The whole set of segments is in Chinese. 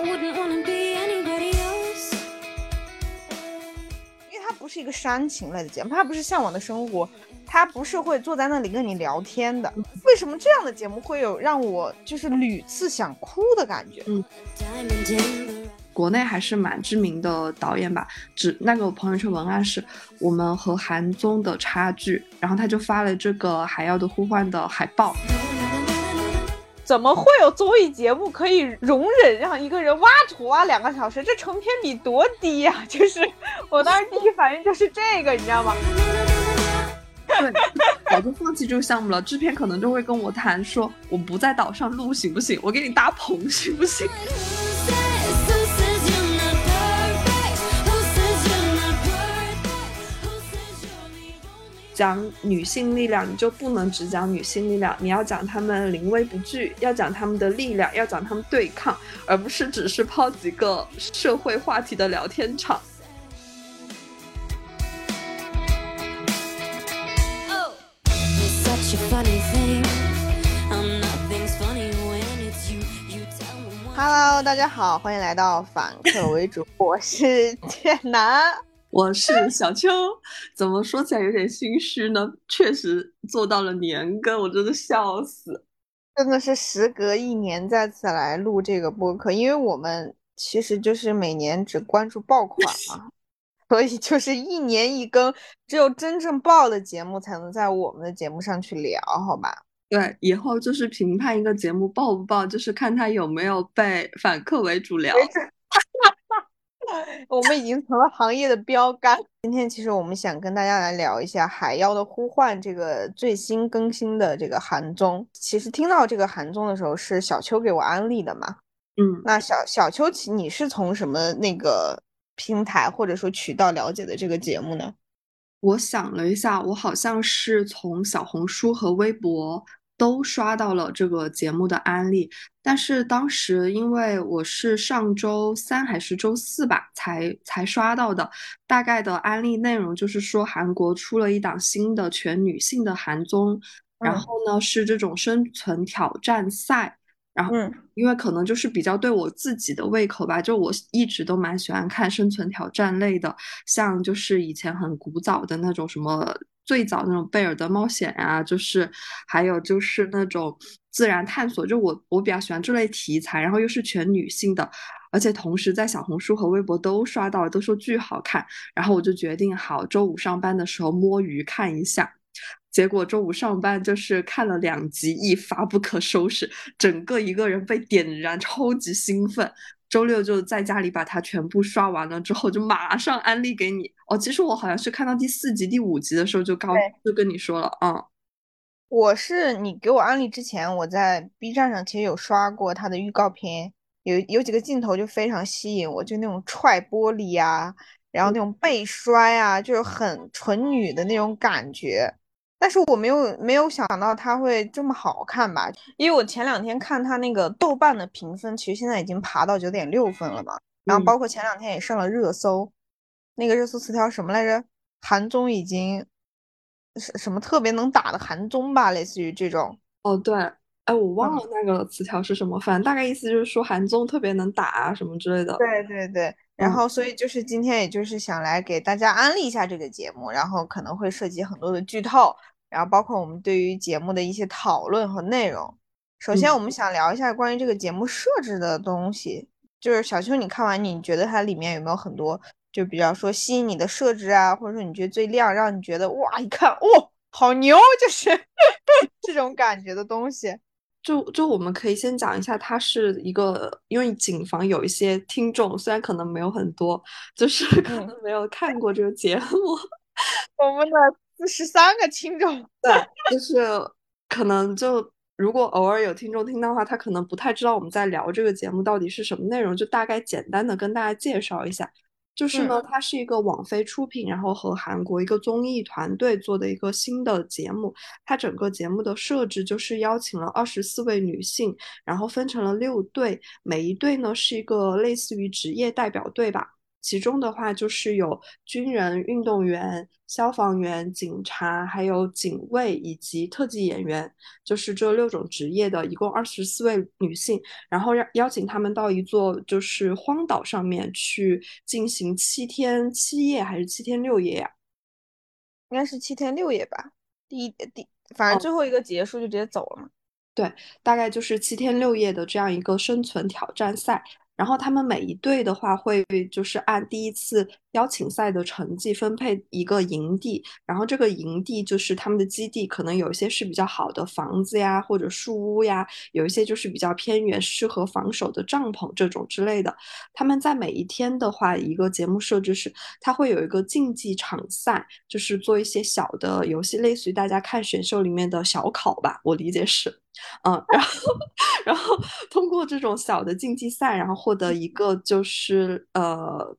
因为它不是一个煽情类的节目，它不是向往的生活，它不是会坐在那里跟你聊天的。为什么这样的节目会有让我就是屡次想哭的感觉？嗯。国内还是蛮知名的导演吧，只那个朋友圈文案是我们和韩综的差距，然后他就发了这个《海妖的呼唤》的海报。怎么会有综艺节目可以容忍让一个人挖土挖两个小时？这成片比多低呀！就是我当时第一反应就是这个，你知道吗？对，早就放弃这个项目了。制片可能就会跟我谈说，我不在岛上录行不行？我给你搭棚行不行？讲女性力量，你就不能只讲女性力量，你要讲她们临危不惧，要讲她们的力量，要讲她们对抗，而不是只是抛几个社会话题的聊天场。Hello，大家好，欢迎来到反客为主，我是 剑南。我是 小秋，怎么说起来有点心虚呢？确实做到了年更，我真的笑死，真的是时隔一年再次来录这个播客，因为我们其实就是每年只关注爆款嘛，所以就是一年一更，只有真正爆的节目才能在我们的节目上去聊，好吧？对，以后就是评判一个节目爆不爆，就是看他有没有被反客为主聊。我们已经成了行业的标杆。今天其实我们想跟大家来聊一下《海妖的呼唤》这个最新更新的这个韩综。其实听到这个韩综的时候，是小秋给我安利的嘛？嗯，那小小秋，你是从什么那个平台或者说渠道了解的这个节目呢？我想了一下，我好像是从小红书和微博。都刷到了这个节目的安利，但是当时因为我是上周三还是周四吧，才才刷到的。大概的安利内容就是说，韩国出了一档新的全女性的韩综，然后呢是这种生存挑战赛。然后，因为可能就是比较对我自己的胃口吧，就我一直都蛮喜欢看生存挑战类的，像就是以前很古早的那种什么。最早那种贝尔的冒险呀，就是还有就是那种自然探索，就我我比较喜欢这类题材，然后又是全女性的，而且同时在小红书和微博都刷到了，都说巨好看，然后我就决定好周五上班的时候摸鱼看一下，结果周五上班就是看了两集，一发不可收拾，整个一个人被点燃，超级兴奋。周六就在家里把它全部刷完了之后，就马上安利给你哦。其实我好像是看到第四集、第五集的时候就告就跟你说了，嗯，我是你给我安利之前，我在 B 站上其实有刷过它的预告片，有有几个镜头就非常吸引我，就那种踹玻璃啊，然后那种背摔啊，就是很纯女的那种感觉。但是我没有没有想到它会这么好看吧？因为我前两天看它那个豆瓣的评分，其实现在已经爬到九点六分了嘛。然后包括前两天也上了热搜，那个热搜词条什么来着？韩综已经什什么特别能打的韩综吧？类似于这种。哦，对，哎，我忘了那个词条是什么，反正大概意思就是说韩综特别能打啊什么之类的。对对对。然后所以就是今天也就是想来给大家安利一下这个节目，然后可能会涉及很多的剧透。然后包括我们对于节目的一些讨论和内容。首先，我们想聊一下关于这个节目设置的东西。就是小秋，你看完你觉得它里面有没有很多就比较说吸引你的设置啊，或者说你觉得最亮，让你觉得哇，一看哦，好牛，就是 这种感觉的东西。就就我们可以先讲一下，它是一个，因为谨防有一些听众，虽然可能没有很多，就是可能没有看过这个节目，我们的。四十三个听众，对，就是可能就如果偶尔有听众听到的话，他可能不太知道我们在聊这个节目到底是什么内容，就大概简单的跟大家介绍一下。就是呢，它是一个网飞出品，然后和韩国一个综艺团队做的一个新的节目。它整个节目的设置就是邀请了二十四位女性，然后分成了六队，每一队呢是一个类似于职业代表队吧。其中的话就是有军人、运动员、消防员、警察，还有警卫以及特技演员，就是这六种职业的，一共二十四位女性，然后邀邀请他们到一座就是荒岛上面去进行七天七夜还是七天六夜呀？应该是七天六夜吧。第一第，反正最后一个结束就直接走了嘛。对，大概就是七天六夜的这样一个生存挑战赛。然后他们每一队的话会就是按第一次邀请赛的成绩分配一个营地，然后这个营地就是他们的基地，可能有一些是比较好的房子呀或者树屋呀，有一些就是比较偏远适合防守的帐篷这种之类的。他们在每一天的话，一个节目设置是，它会有一个竞技场赛，就是做一些小的游戏，类似于大家看选秀里面的小考吧，我理解是。嗯，然后，然后通过这种小的竞技赛，然后获得一个就是呃，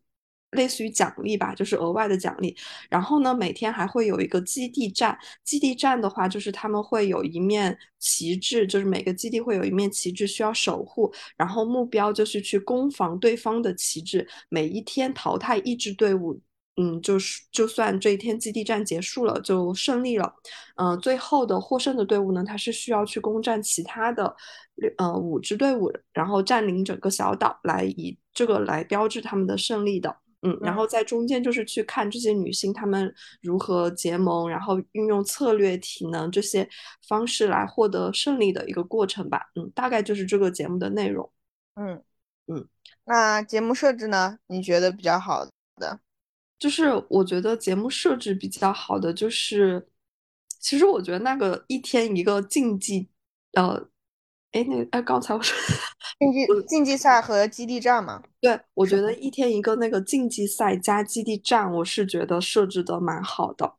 类似于奖励吧，就是额外的奖励。然后呢，每天还会有一个基地站，基地站的话，就是他们会有一面旗帜，就是每个基地会有一面旗帜需要守护，然后目标就是去攻防对方的旗帜。每一天淘汰一支队伍。嗯，就是就算这一天基地战结束了，就胜利了。嗯，最后的获胜的队伍呢，它是需要去攻占其他的呃五支队伍，然后占领整个小岛，来以这个来标志他们的胜利的。嗯，然后在中间就是去看这些女性她们如何结盟，然后运用策略、体能这些方式来获得胜利的一个过程吧。嗯，大概就是这个节目的内容。嗯嗯，那节目设置呢？你觉得比较好的？就是我觉得节目设置比较好的，就是其实我觉得那个一天一个竞技，呃，哎，那哎，刚才我说 竞技竞技赛和基地站嘛，对，我觉得。一天一个那个竞技赛加基地站，我是觉得设置的蛮好的，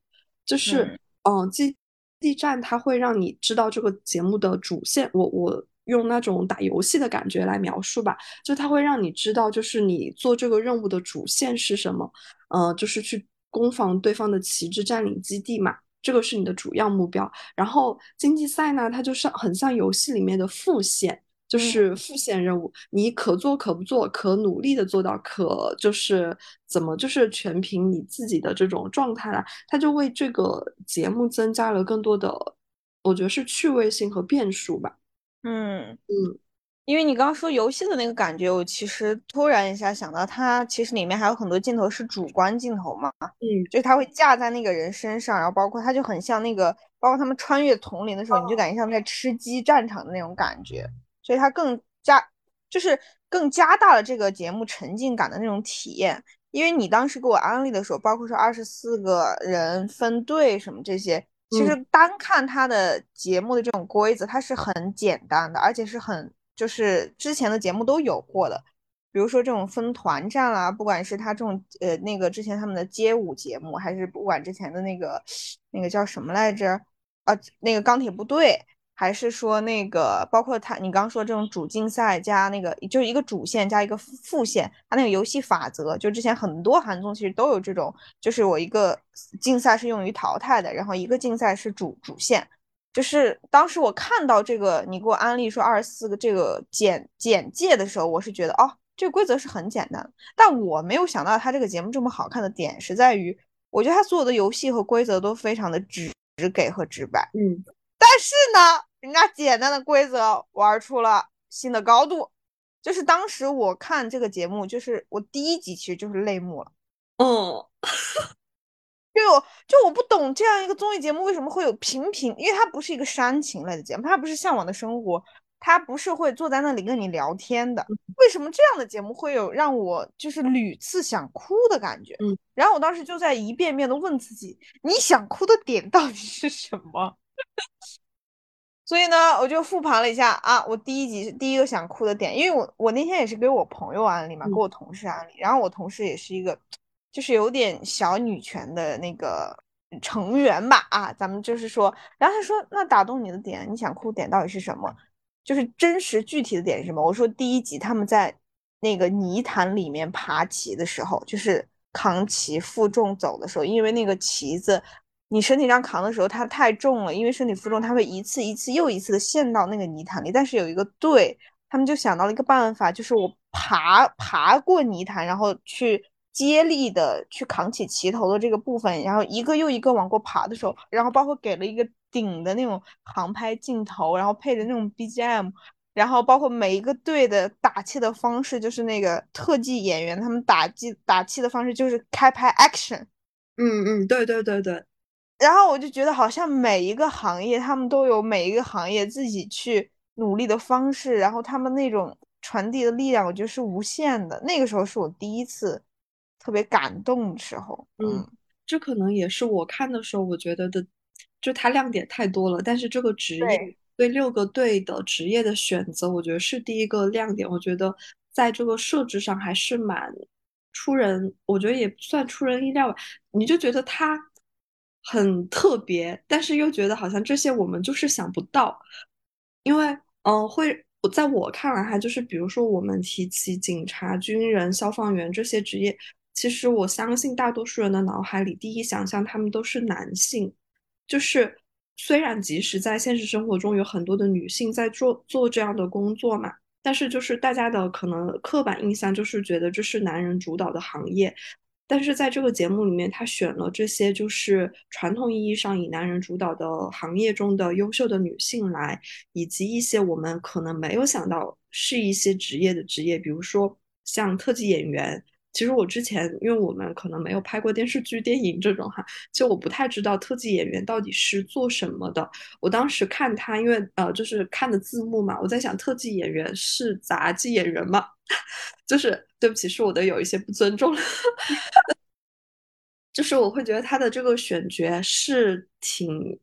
就是。嗯，基地站它会让你知道这个节目的主线，我我。用那种打游戏的感觉来描述吧，就它会让你知道，就是你做这个任务的主线是什么，呃，就是去攻防对方的旗帜，占领基地嘛，这个是你的主要目标。然后竞技赛呢，它就是很像游戏里面的副线，就是副线任务，你可做可不做，可努力的做到，可就是怎么就是全凭你自己的这种状态了。它就为这个节目增加了更多的，我觉得是趣味性和变数吧。嗯嗯，因为你刚刚说游戏的那个感觉，我其实突然一下想到，它其实里面还有很多镜头是主观镜头嘛，嗯，就是它会架在那个人身上，然后包括它就很像那个，包括他们穿越丛林的时候，你就感觉像在吃鸡战场的那种感觉，所以它更加就是更加大了这个节目沉浸感的那种体验。因为你当时给我安利的时候，包括说二十四个人分队什么这些。其实单看它的节目的这种规则，它是很简单的，而且是很就是之前的节目都有过的，比如说这种分团战啦，不管是他这种呃那个之前他们的街舞节目，还是不管之前的那个那个叫什么来着啊，那个钢铁部队。还是说那个，包括他，你刚说这种主竞赛加那个，就是一个主线加一个副线，它那个游戏法则，就之前很多韩综其实都有这种，就是我一个竞赛是用于淘汰的，然后一个竞赛是主主线。就是当时我看到这个，你给我安利说二十四个这个简简介的时候，我是觉得哦，这个规则是很简单，但我没有想到它这个节目这么好看的点是在于，我觉得它所有的游戏和规则都非常的直直给和直白，嗯，但是呢。人家简单的规则玩出了新的高度，就是当时我看这个节目，就是我第一集其实就是泪目了。嗯，就就我不懂这样一个综艺节目为什么会有频频，因为它不是一个煽情类的节目，它不是向往的生活，它不是会坐在那里跟你聊天的。为什么这样的节目会有让我就是屡次想哭的感觉？嗯，然后我当时就在一遍遍的问自己，你想哭的点到底是什么？所以呢，我就复盘了一下啊，我第一集第一个想哭的点，因为我我那天也是给我朋友安利嘛，给我同事安利，然后我同事也是一个，就是有点小女权的那个成员吧啊，咱们就是说，然后他说那打动你的点，你想哭点到底是什么？就是真实具体的点是什么？我说第一集他们在那个泥潭里面爬旗的时候，就是扛旗负重走的时候，因为那个旗子。你身体上扛的时候，它太重了，因为身体负重，它会一次一次又一次的陷到那个泥潭里。但是有一个队，他们就想到了一个办法，就是我爬爬过泥潭，然后去接力的去扛起旗头的这个部分，然后一个又一个往过爬的时候，然后包括给了一个顶的那种航拍镜头，然后配的那种 BGM，然后包括每一个队的打气的方式，就是那个特技演员他们打击打气的方式就是开拍 action，嗯嗯，对对对对。然后我就觉得好像每一个行业他们都有每一个行业自己去努力的方式，然后他们那种传递的力量，我觉得是无限的。那个时候是我第一次。特别感动的时候，嗯，这可能也是我看的时候，我觉得的，就它亮点太多了。但是这个职业对六个队的职业的选择，我觉得是第一个亮点。我觉得在这个设置上还是蛮出人，我觉得也不算出人意料吧。你就觉得他很特别，但是又觉得好像这些我们就是想不到，因为嗯，会在我看来哈，就是比如说我们提起警察、军人、消防员这些职业。其实我相信大多数人的脑海里，第一想象他们都是男性。就是虽然即使在现实生活中有很多的女性在做做这样的工作嘛，但是就是大家的可能刻板印象就是觉得这是男人主导的行业。但是在这个节目里面，他选了这些就是传统意义上以男人主导的行业中的优秀的女性来，以及一些我们可能没有想到是一些职业的职业，比如说像特技演员。其实我之前，因为我们可能没有拍过电视剧、电影这种哈，就我不太知道特技演员到底是做什么的。我当时看他，因为呃，就是看的字幕嘛，我在想特技演员是杂技演员吗？就是对不起，是我的有一些不尊重了。就是我会觉得他的这个选角是挺。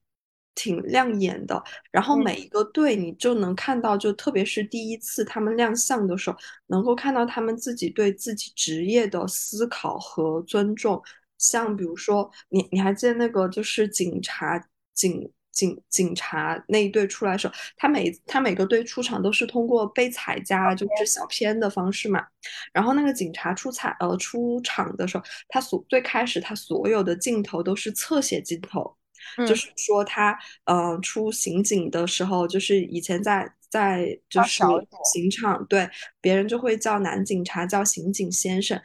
挺亮眼的，然后每一个队你就能看到，就特别是第一次他们亮相的时候，能够看到他们自己对自己职业的思考和尊重。像比如说，你你还记得那个就是警察警警警察那一队出来的时候，他每他每个队出场都是通过被彩加就是小片的方式嘛。然后那个警察出彩呃出场的时候，他所最开始他所有的镜头都是侧写镜头。就是说他，呃，出刑警的时候，就是以前在在就是刑场，对别人就会叫男警察叫刑警先生，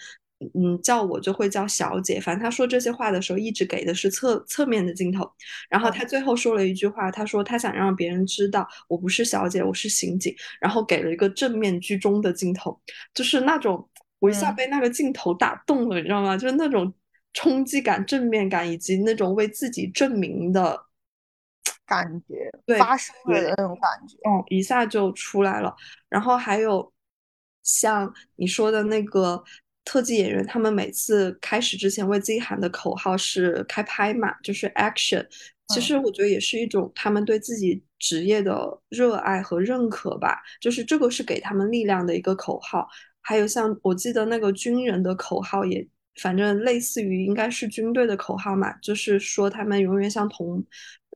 嗯，叫我就会叫小姐。反正他说这些话的时候，一直给的是侧侧面的镜头。然后他最后说了一句话，他说他想让别人知道我不是小姐，我是刑警。然后给了一个正面居中的镜头，就是那种我一下被那个镜头打动了，你知道吗？就是那种。冲击感、正面感以及那种为自己证明的 感觉，对发生的那种感觉，嗯，一下就出来了。然后还有像你说的那个特技演员，他们每次开始之前为自己喊的口号是“开拍嘛”，就是 “action”。其实我觉得也是一种他们对自己职业的热爱和认可吧。就是这个是给他们力量的一个口号。还有像我记得那个军人的口号也。反正类似于应该是军队的口号嘛，就是说他们永远像同，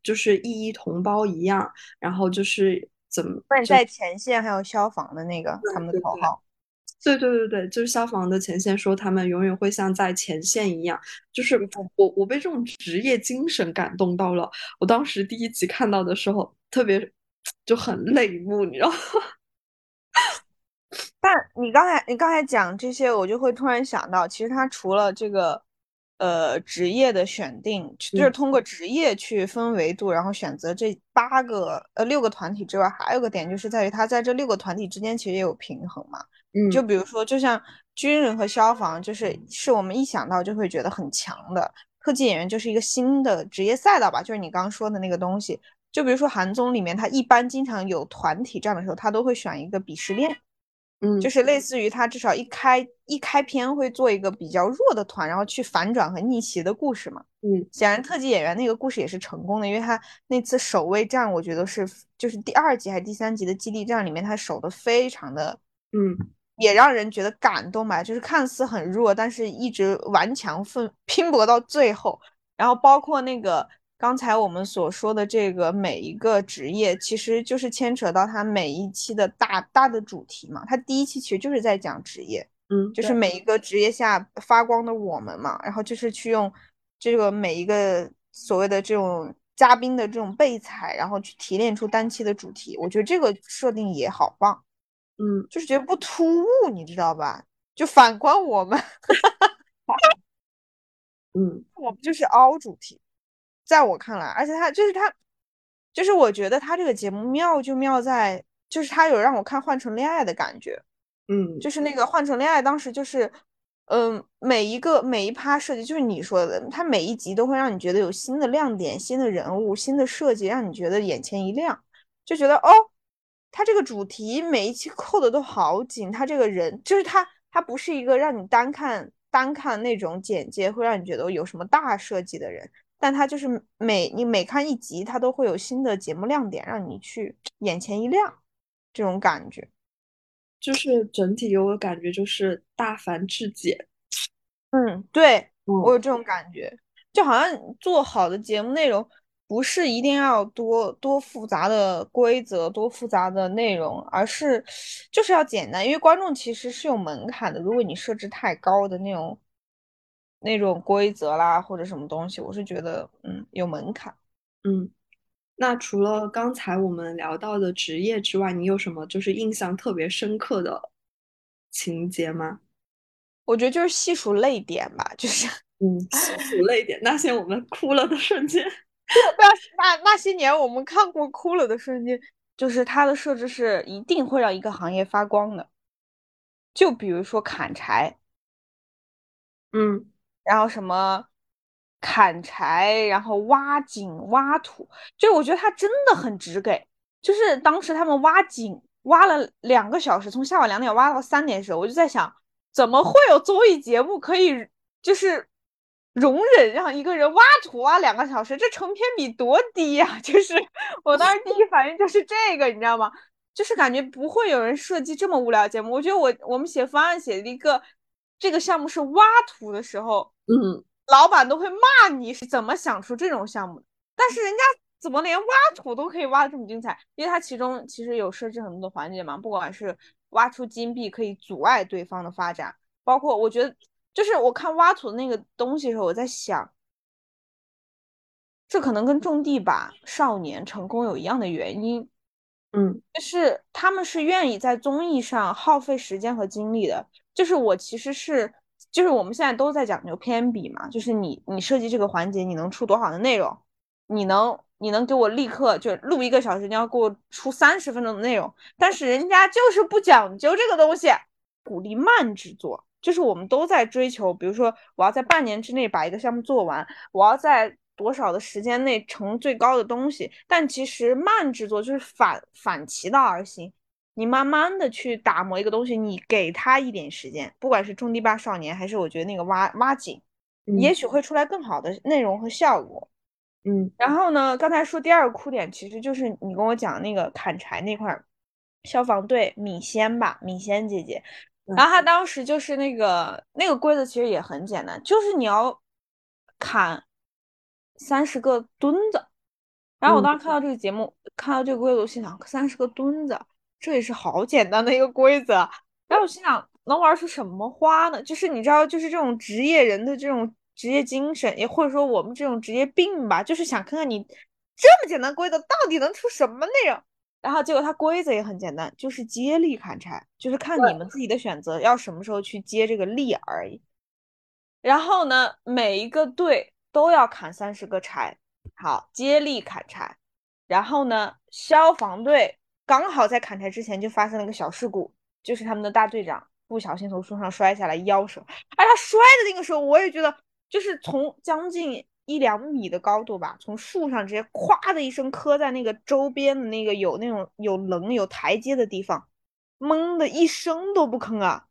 就是一一同胞一样，然后就是怎么在前线还有消防的那个他们的口号，对对对对，就是消防的前线说他们永远会像在前线一样，就是我我被这种职业精神感动到了，我当时第一集看到的时候特别就很泪目，你知道。但你刚才你刚才讲这些，我就会突然想到，其实他除了这个，呃，职业的选定，就是通过职业去分维度，然后选择这八个呃六个团体之外，还有个点就是在于他在这六个团体之间其实也有平衡嘛。嗯，就比如说，就像军人和消防，就是是我们一想到就会觉得很强的。特技演员就是一个新的职业赛道吧，就是你刚刚说的那个东西。就比如说韩综里面，他一般经常有团体战的时候，他都会选一个鄙视链。嗯，就是类似于他至少一开一开篇会做一个比较弱的团，然后去反转和逆袭的故事嘛。嗯，显然特技演员那个故事也是成功的，因为他那次守卫战，我觉得是就是第二集还是第三集的基地战里面，他守的非常的，嗯，也让人觉得感动吧。就是看似很弱，但是一直顽强奋拼搏到最后，然后包括那个。刚才我们所说的这个每一个职业，其实就是牵扯到他每一期的大大的主题嘛。他第一期其实就是在讲职业，嗯，就是每一个职业下发光的我们嘛。然后就是去用这个每一个所谓的这种嘉宾的这种备采，然后去提炼出单期的主题。我觉得这个设定也好棒，嗯，就是觉得不突兀，你知道吧？就反观我们。嗯我们就是凹主题，在我看来，而且他就是他，就是我觉得他这个节目妙就妙在，就是他有让我看《换乘恋爱》的感觉，嗯。就是那个《换乘恋爱》当时就是，嗯，每一个每一趴设计就是你说的，他每一集都会让你觉得有新的亮点、新的人物、新的设计，让你觉得眼前一亮，就觉得哦，他这个主题每一期扣的都好紧，他这个人就是他，他不是一个让你单看单看那种简介会让你觉得有什么大设计的人，但它就是每你每看一集，它都会有新的节目亮点，让你去眼前一亮，这种感觉。就是整体给我的感觉就是大凡至简。嗯，对，我嗯有这种感觉，就好像做好的节目内容不是一定要多多复杂的规则、多复杂的内容，而是就是要简单，因为观众其实是有门槛的。如果你设置太高的那种那种规则啦，或者什么东西，我是觉得嗯有门槛。嗯，那除了刚才我们聊到的职业之外，你有什么就是印象特别深刻的情节吗？我觉得就是细数泪点吧，就是 嗯，细数泪点，那些我们哭了的瞬间。不要那那些年我们看过哭了的瞬间，就是它的设置是一定会让一个行业发光的。就比如说砍柴，嗯然后什么砍柴，然后挖井、挖土，就我觉得他真的很直给。就是当时他们挖井挖了两个小时，从下午两点挖到三点的时候，我就在想，怎么会有综艺节目可以就是容忍让一个人挖土挖两个小时？这成片比多低呀、就是我当时第一反应就是这个，你知道吗？就是感觉不会有人设计这么无聊的节目。我觉得我我们写方案写了一个这个项目是挖土的时候，嗯老板都会骂你是怎么想出这种项目的，但是人家怎么连挖土都可以挖的这么精彩？因为它其中其实有设置很多的环节嘛，不管是挖出金币可以阻碍对方的发展，包括我觉得就是我看挖土的那个东西的时候，我在想，这可能跟种地吧少年成功有一样的原因，嗯就是他们是愿意在综艺上耗费时间和精力的。就是我其实是，就是我们现在都在讲究偏比嘛，就是你你设计这个环节，你能出多少的内容，你能你能给我立刻就录一个小时，你要给我出三十分钟的内容，但是人家就是不讲究这个东西，鼓励慢制作。就是我们都在追求，比如说我要在半年之内把一个项目做完，我要在多少的时间内成最高的东西。但其实慢制作就是反反其道而行，你慢慢的去打磨一个东西，你给他一点时间，不管是种地吧少年，还是我觉得那个挖挖井，嗯。也许会出来更好的内容和效果。嗯。然后呢，刚才说第二个哭点，其实就是你跟我讲那个砍柴那块儿，消防队米仙吧，米仙姐姐，然后她当时就是那个那个规则其实也很简单，就是你要砍三十个墩子。然后我当时看到这个节目，看到这个规则，我心想三十个墩子，这也是好简单的一个规则。然后我心想，能玩出什么花呢？就是你知道，就是这种职业人的这种职业精神，也或者说我们这种职业病吧，就是想看看你这么简单规则到底能出什么内容。然后结果它规则也很简单，就是接力砍柴，就是看你们自己的选择，要什么时候去接这个力而已。然后呢，每一个队都要砍三十个柴，好，接力砍柴。然后呢，消防队刚好在砍柴之前就发生了一个小事故，就是他们的大队长不小心从树上摔下来，腰折。而他摔的那个时候，我也觉得，就是从将近一两米的高度吧，从树上直接咵的一声磕在那个周边的那个有那种有棱有台阶的地方，懵的一声都不吭啊！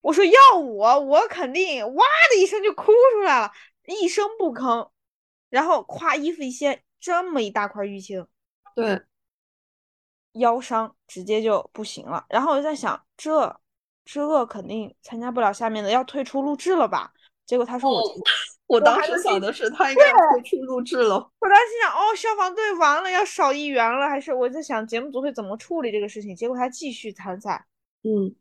我说要我，我肯定哇的一声就哭出来了，一声不吭，然后咵衣服一掀，这么一大块淤青，对，腰伤直接就不行了。然后我就在想，这这肯定参加不了下面的，要退出录制了吧？结果他说我，我当时想的是他应该要退出录制了。我当时心想，哦，消防队完了要少一员了，还是我在想节目组会怎么处理这个事情？结果他继续参赛。嗯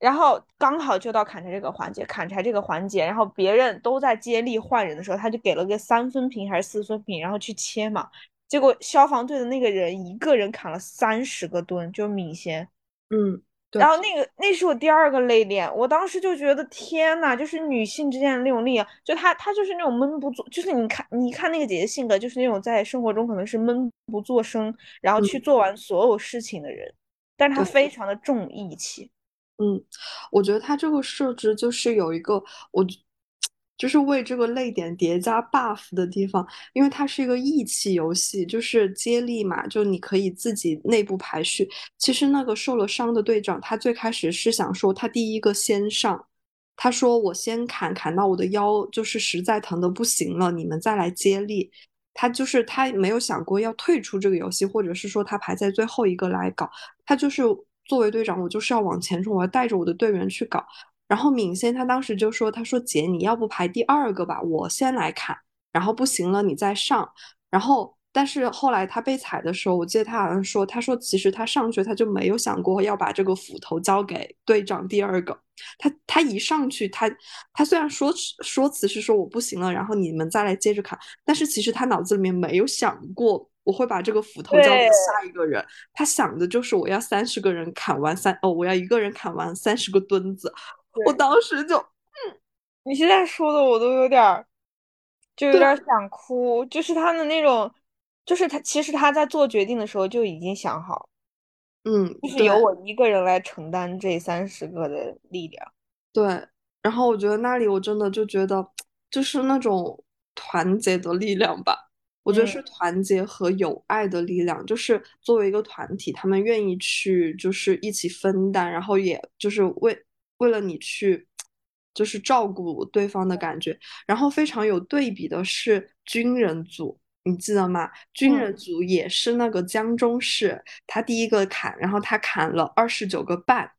然后刚好就到砍柴这个环节，砍柴这个环节，然后别人都在接力换人的时候，他就给了个三分屏还是四分屏，然后去切嘛。结果消防队的那个人一个人砍了三十个吨，就米线。嗯然后那个那是我第二个泪点，我当时就觉得天呐，就是女性之间的那种力量，就她她就是那种闷不作，就是你看你看那个姐姐性格，就是那种在生活中可能是闷不作声，然后去做完所有事情的人，但是她非常的重义气。嗯，我觉得她这个设置就是有一个我。就是为这个泪点叠加 buff 的地方，因为它是一个义气游戏，就是接力嘛，就你可以自己内部排序。其实那个受了伤的队长，他最开始是想说他第一个先上，他说我先砍，砍到我的腰就是实在疼的不行了，你们再来接力。他就是他没有想过要退出这个游戏，或者是说他排在最后一个来搞，他就是作为队长，我就是要往前冲，我要带着我的队员去搞。然后敏仙他当时就说：“他说姐，你要不排第二个吧，我先来砍，然后不行了你再上。”然后，但是后来他被踩的时候，我记得他好像说：“他说其实他上去他就没有想过要把这个斧头交给队长第二个。他他一上去，他他虽然说说辞是说我不行了，然后你们再来接着砍，但是其实他脑子里面没有想过我会把这个斧头交给下一个人。他想的就是我要三十个人砍完三哦，我要一个人砍完三十个墩子。”我当时就，嗯，你现在说的我都有点，就有点想哭。就是他的那种，就是他其实他在做决定的时候就已经想好，嗯，就是由我一个人来承担这三十个的力量。对，然后我觉得那里我真的就觉得，就是那种团结的力量吧。我觉得是团结和友爱的力量，就是作为一个团体，他们愿意去就是一起分担，然后也就是为。为了你去，就是照顾对方的感觉，然后非常有对比的是军人组，你记得吗？军人组也是那个江中士，他第一个砍，然后他砍了二十九个半，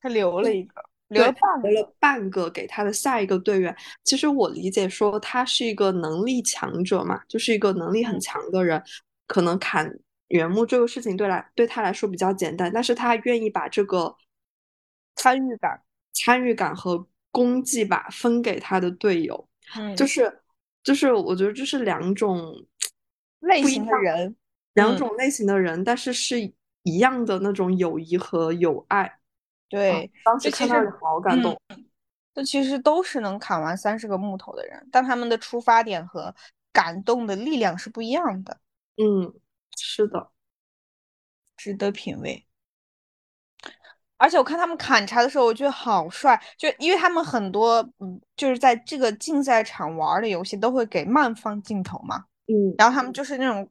他留了一个，留了半留了半个给他的下一个队员。其实我理解说他是一个能力强者嘛，就是一个能力很强的人，可能砍原木这个事情对来对他来说比较简单，但是他愿意把这个。参与感、参与感和功绩吧，分给他的队友，嗯，就是就是，我觉得这是两种类型的人，两种类型的人，但是是一样的那种友谊和友爱。对，当时看到好感动。这其实都是能砍完三十个木头的人，但他们的出发点和感动的力量是不一样的。嗯，是的，值得品味。而且我看他们砍柴的时候，我觉得好帅，就因为他们很多，嗯，就是在这个竞赛场玩的游戏都会给慢放镜头嘛，嗯，然后他们就是那种，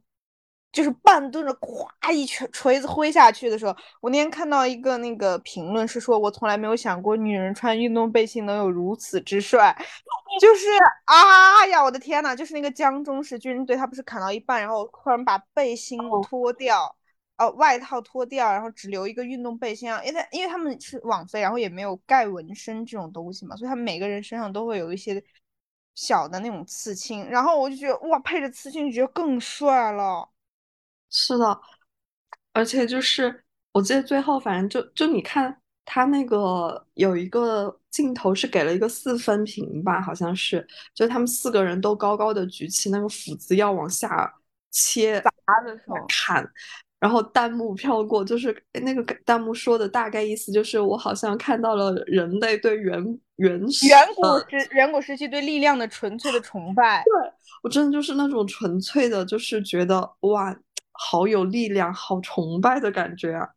就是半蹲着，咵一锤锤子挥下去的时候，我那天看到一个那个评论是说，我从来没有想过女人穿运动背心能有如此之帅，就是啊呀，我的天呐，就是那个江中市军队，他不是砍到一半，然后突然把背心脱掉。呃，外套脱掉，然后只留一个运动背心啊，因为因为他们是网飞，然后也没有盖纹身这种东西嘛，所以他们每个人身上都会有一些小的那种刺青，然后我就觉得哇，配着刺青觉得更帅了。是的，而且就是我记得最后反正就就你看他那个有一个镜头是给了一个四分屏吧，好像是，就他们四个人都高高的举起那个斧子要往下切砸的时候砍。然后弹幕飘过，就是那个弹幕说的大概意思就是，我好像看到了人类对原原始远古时远古时期对力量的纯粹的崇拜。对我真的就是那种纯粹的，就是觉得哇，好有力量，好崇拜的感觉啊！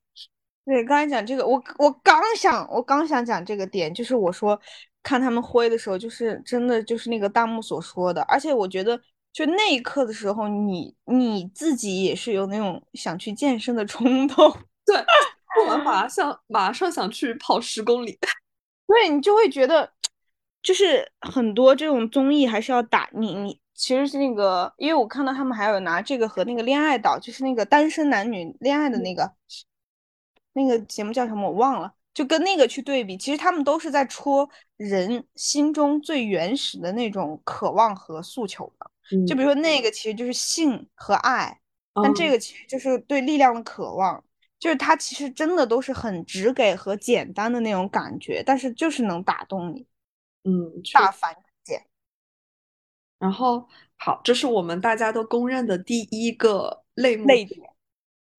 对，刚才讲这个，我我刚想我刚想讲这个点，就是我说看他们挥的时候，就是真的就是那个弹幕所说的，而且我觉得。就那一刻的时候，你你自己也是有那种想去健身的冲动，对，我们马上马上想去跑十公里，对你就会觉得，就是很多这种综艺还是要打你你其实是那个，因为我看到他们还有拿这个和那个恋爱岛，就是那个单身男女恋爱的那个那个节目叫什么我忘了，就跟那个去对比，其实他们都是在戳人心中最原始的那种渴望和诉求的。就比如说那个其实就是性和爱，但这个其实就是对力量的渴望，就是它其实真的都是很直给和简单的那种感觉，但是就是能打动你，嗯，大反简。然后好，这是我们大家都公认的第一个泪泪点。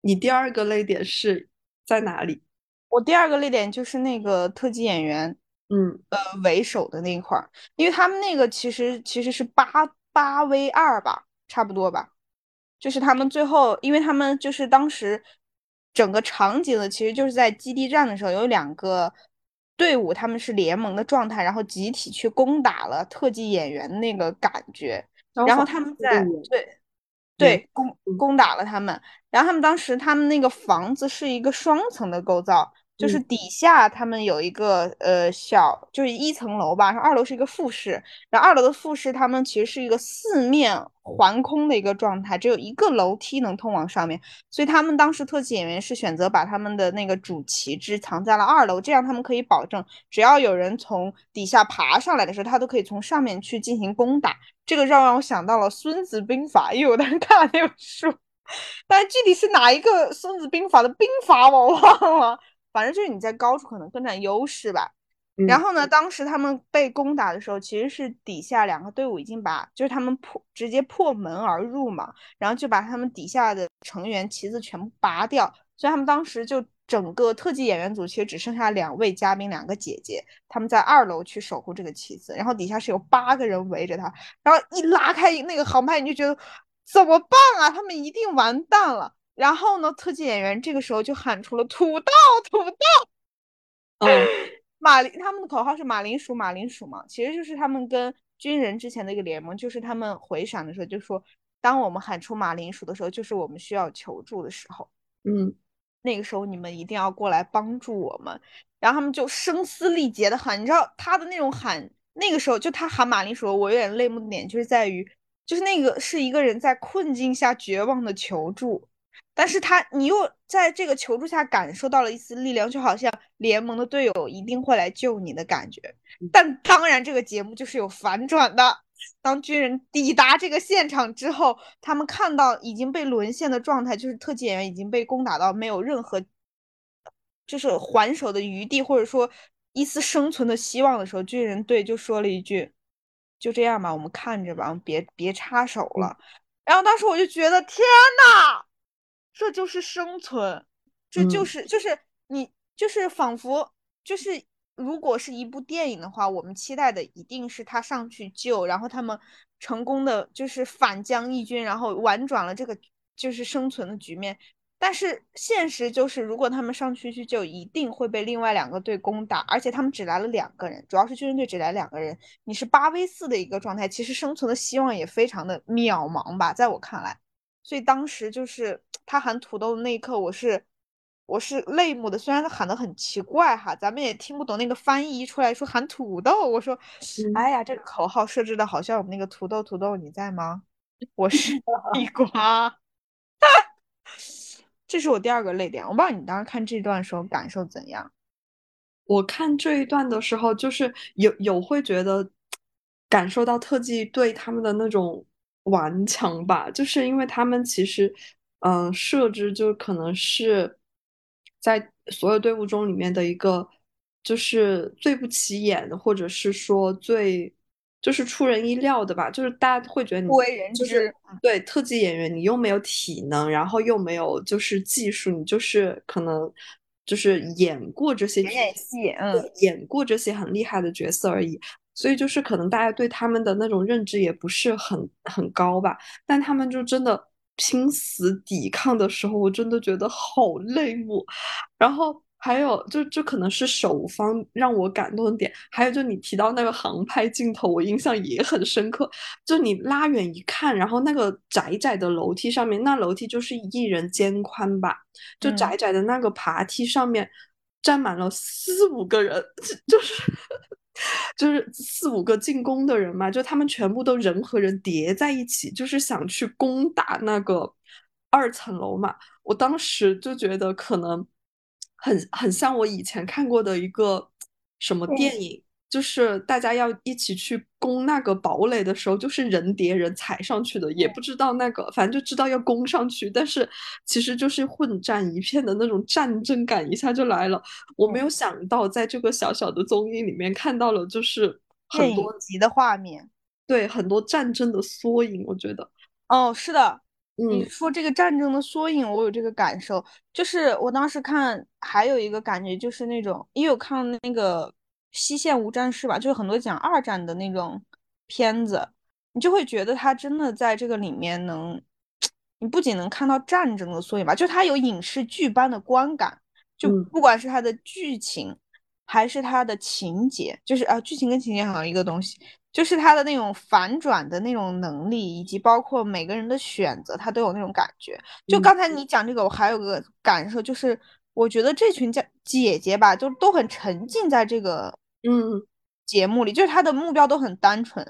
你第二个泪点是在哪里？我第二个泪点就是那个特技演员，嗯呃，为首的那一块儿，因为他们那个其实其实是八八 v 二吧，差不多吧，就是他们最后，因为他们就是当时整个场景的，其实就是在基地战的时候，有两个队伍，他们是联盟的状态，然后集体去攻打了特技演员那个感觉，然后他们在对对攻嗯。攻打了他们。然后他们当时他们那个房子是一个双层的构造，就是嗯底下他们有一个呃小，就是一层楼吧，然后二楼是一个复式，然后二楼的复式他们其实是一个四面环空的一个状态，只有一个楼梯能通往上面，所以他们当时特技演员是选择把他们的那个主旗帜藏在了二楼，这样他们可以保证只要有人从底下爬上来的时候，他都可以从上面去进行攻打。这个让让我想到了《孙子兵法》，因为我当时看了那本书。但具体是哪一个孙子兵法的兵法我忘了，反正就是你在高处可能更占优势吧。然嗯后呢，当时他们被攻打的时候，其实是底下两个队伍已经把，就是他们破直接破门而入嘛，然后就把他们底下的成员旗子全部拔掉，所以他们当时就整个特技演员组其实只剩下两位嘉宾，两个姐姐，他们在二楼去守护这个旗子，然后底下是有八个人围着他，然后一拉开那个航拍，你就觉得怎么办啊？他们一定完蛋了。然后呢，特技演员这个时候就喊出了“土豆，土豆 ”。嗯马铃他们的口号是马铃薯马铃薯嘛，其实就是他们跟军人之前的一个联盟，就是他们回闪的时候就说，当我们喊出马铃薯的时候，就是我们需要求助的时候，嗯那个时候你们一定要过来帮助我们。然后他们就声嘶力竭的喊，你知道他的那种喊，那个时候就他喊马铃薯，我有点泪目的点就是在于，就是那个是一个人在困境下绝望的求助。但是他，你又在这个求助下感受到了一丝力量，就好像联盟的队友一定会来救你的感觉。但当然，这个节目就是有反转的。当军人抵达这个现场之后，他们看到已经被沦陷的状态，就是特技演员已经被攻打到没有任何，就是还手的余地，或者说一丝生存的希望的时候，军人队就说了一句：“就这样吧，我们看着吧，别别插手了。”然后当时我就觉得，天呐！这就是生存，这就嗯是就是你就是仿佛就是如果是一部电影的话，我们期待的一定是他上去救，然后他们成功的就是反将一军，然后婉转了这个就是生存的局面。但是现实就是，如果他们上去去救，一定会被另外两个队攻打，而且他们只来了两个人，主要是军人队只来两个人，你是八 v 四的一个状态，其实生存的希望也非常的渺茫吧，在我看来。所以当时就是他喊土豆的那一刻，我是我是泪目的。虽然他喊的很奇怪哈，咱们也听不懂那个翻译出来说喊土豆，我说，嗯，哎呀，这个口号设置的好像我们那个土豆土豆你在吗？我是 地瓜。这是我第二个泪点，我不知道你当时看这段时候感受怎样。我看这一段的时候，就是有有会觉得感受到特技对他们的那种顽强吧，就是因为他们其实，嗯、设置就可能是在所有队伍中里面的一个，就是最不起眼，或者是说最就是出人意料的吧，就是大家会觉得你不为人知就是知，对特技演员，你又没有体能，然后又没有就是技术，你就是可能就是演过这些演戏，嗯，演过这些很厉害的角色而已，所以就是可能大家对他们的那种认知也不是很很高吧，但他们就真的拼死抵抗的时候，我真的觉得好泪目。然后还有就这可能是首方让我感动的点，还有就你提到那个航拍镜头，我印象也很深刻。就你拉远一看，然后那个窄窄的楼梯上面，那楼梯就是一人肩宽吧，就嗯窄窄的那个爬梯上面站满了四五个人，就是就是四五个进攻的人嘛，就他们全部都人和人叠在一起，就是想去攻打那个二层楼嘛。我当时就觉得可能很很像我以前看过的一个什么电影，就是大家要一起去攻那个堡垒的时候，就是人叠人踩上去的，也不知道那个，反正就知道要攻上去，但是其实就是混战一片的那种战争感一下就来了。我没有想到在这个小小的综艺里面看到了，就是很多集的画面。对很多战争的缩影，我觉得。哦，是的，你说这个战争的缩影，我有这个感受，就是我当时看还有一个感觉就是那种，因为我看那个《西线无战事》吧，就是很多讲二战的那种片子，你就会觉得他真的在这个里面能，你不仅能看到战争的缩影吧，就他有影视剧般的观感，就嗯不管是他的剧情还是他的情节，就是啊，剧情跟情节好像一个东西。就是他的那种反转的那种能力，以及包括每个人的选择，他都有那种感觉。就嗯刚才你讲这个，我还有个感受，就是我觉得这群家姐姐吧，就都很沉浸在这个嗯。节目里，就是他的目标都很单纯，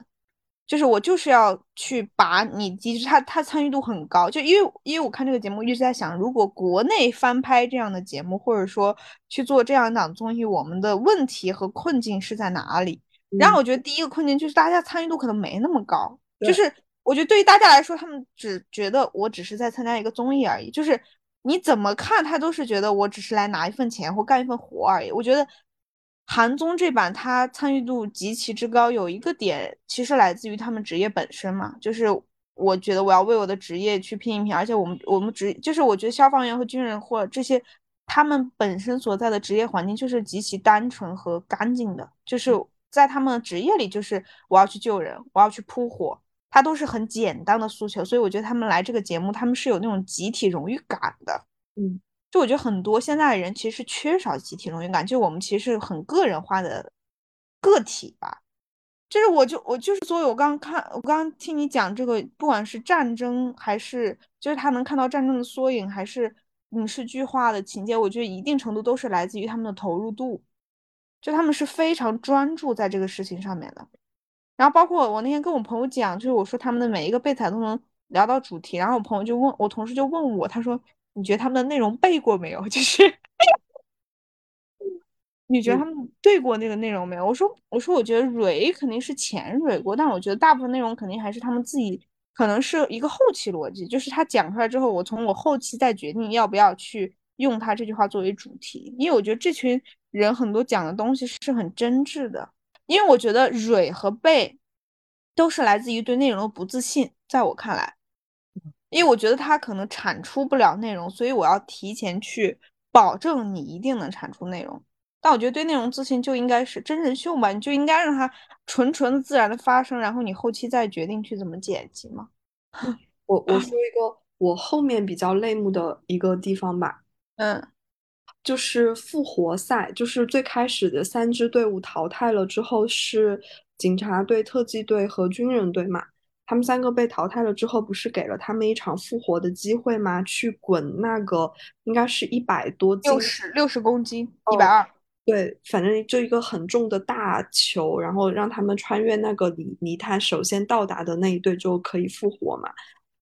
就是我就是要去把你，其实他他参与度很高，就因为因为我看这个节目一直在想，如果国内翻拍这样的节目，或者说去做这样一档综艺，我们的问题和困境是在哪里？然后嗯，我觉得第一个困境就是大家参与度可能没那么高，就，是我觉得对于大家来说，他们只觉得我只是在参加一个综艺而已，就是你怎么看他都是觉得我只是来拿一份钱或干一份活而已。我觉得韩综这版它参与度极其之高，有一个点其实来自于他们职业本身嘛，就是我觉得我要为我的职业去拼一拼，而且我们我们职就是我觉得消防员和军人或这些。他们本身所在的职业环境就是极其单纯和干净的，就是在他们职业里，就是我要去救人，我要去扑火，它都是很简单的诉求。所以我觉得他们来这个节目，他们是有那种集体荣誉感的。嗯就我觉得很多现在的人其实缺少集体荣誉感，就我们其实很个人化的个体吧。就是我就我就是所以，我刚看我刚刚听你讲这个，不管是战争还是就是他能看到战争的缩影，还是影视剧化的情节，我觉得一定程度都是来自于他们的投入度，就他们是非常专注在这个事情上面的。然后包括我那天跟我朋友讲，就是我说他们的每一个备采都能聊到主题，然后我朋友就问我同事就问我，他说你觉得他们的内容背过没有？就是你觉得他嗯们对过那个内容没有？我说，我说，我觉得蕊肯定是前蕊过，但我觉得大部分内容肯定还是他们自己，可能是一个后期逻辑，就是他讲出来之后，我从我后期再决定要不要去用他这句话作为主题，因为我觉得这群人很多讲的东西是很真挚的，因为我觉得蕊和贝都是来自于对内容的不自信，在我看来。因为我觉得它可能产出不了内容，所以我要提前去保证你一定能产出内容。但我觉得对内容自信就应该是真人秀嘛，你就应该让它纯纯的自然的发生，然后你后期再决定去怎么剪辑嘛。我我说一个我后面比较泪目的一个地方吧，嗯，就是复活赛，就是最开始的三支队伍淘汰了之后是警察队、特技队和军人队嘛。他们三个被淘汰了之后，不是给了他们一场复活的机会吗？去滚那个应该是一百多斤，六十六十公斤，一百哦，二。对，反正就一个很重的大球，然后让他们穿越那个泥泥潭，首先到达的那一队就可以复活嘛。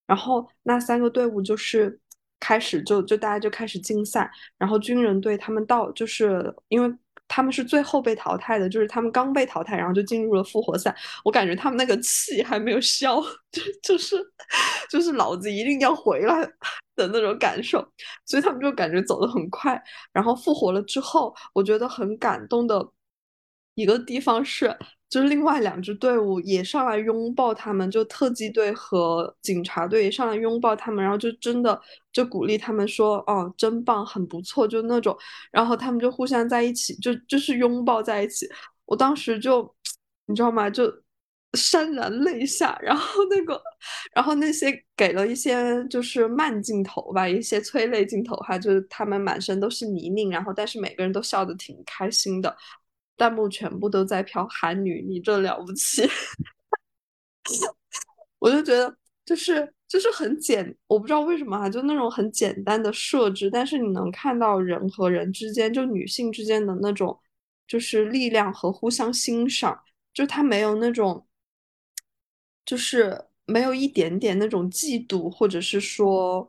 然后那三个队伍就是开始就就大家就开始竞赛，然后军人队他们到就是因为他们是最后被淘汰的，就是他们刚被淘汰，然后就进入了复活赛。我感觉他们那个气还没有消，就就是就是老子一定要回来的那种感受，所以他们就感觉走得很快。然后复活了之后，我觉得很感动的一个地方是，就是另外两支队伍也上来拥抱他们，就特技队和警察队也上来拥抱他们，然后就真的就鼓励他们说：“哦，真棒，很不错。”就那种，然后他们就互相在一起，就就是拥抱在一起。我当时就，你知道吗？就潸然泪下，然后那个，然后那些给了一些就是慢镜头吧，一些催泪镜头哈，就是他们满身都是泥泞，然后但是每个人都笑得挺开心的，弹幕全部都在飘韩女，你这了不起，我就觉得就是就是很简，我不知道为什么啊，就那种很简单的设置，但是你能看到人和人之间，就女性之间的那种就是力量和互相欣赏，就他没有那种。就是没有一点点那种嫉妒，或者是说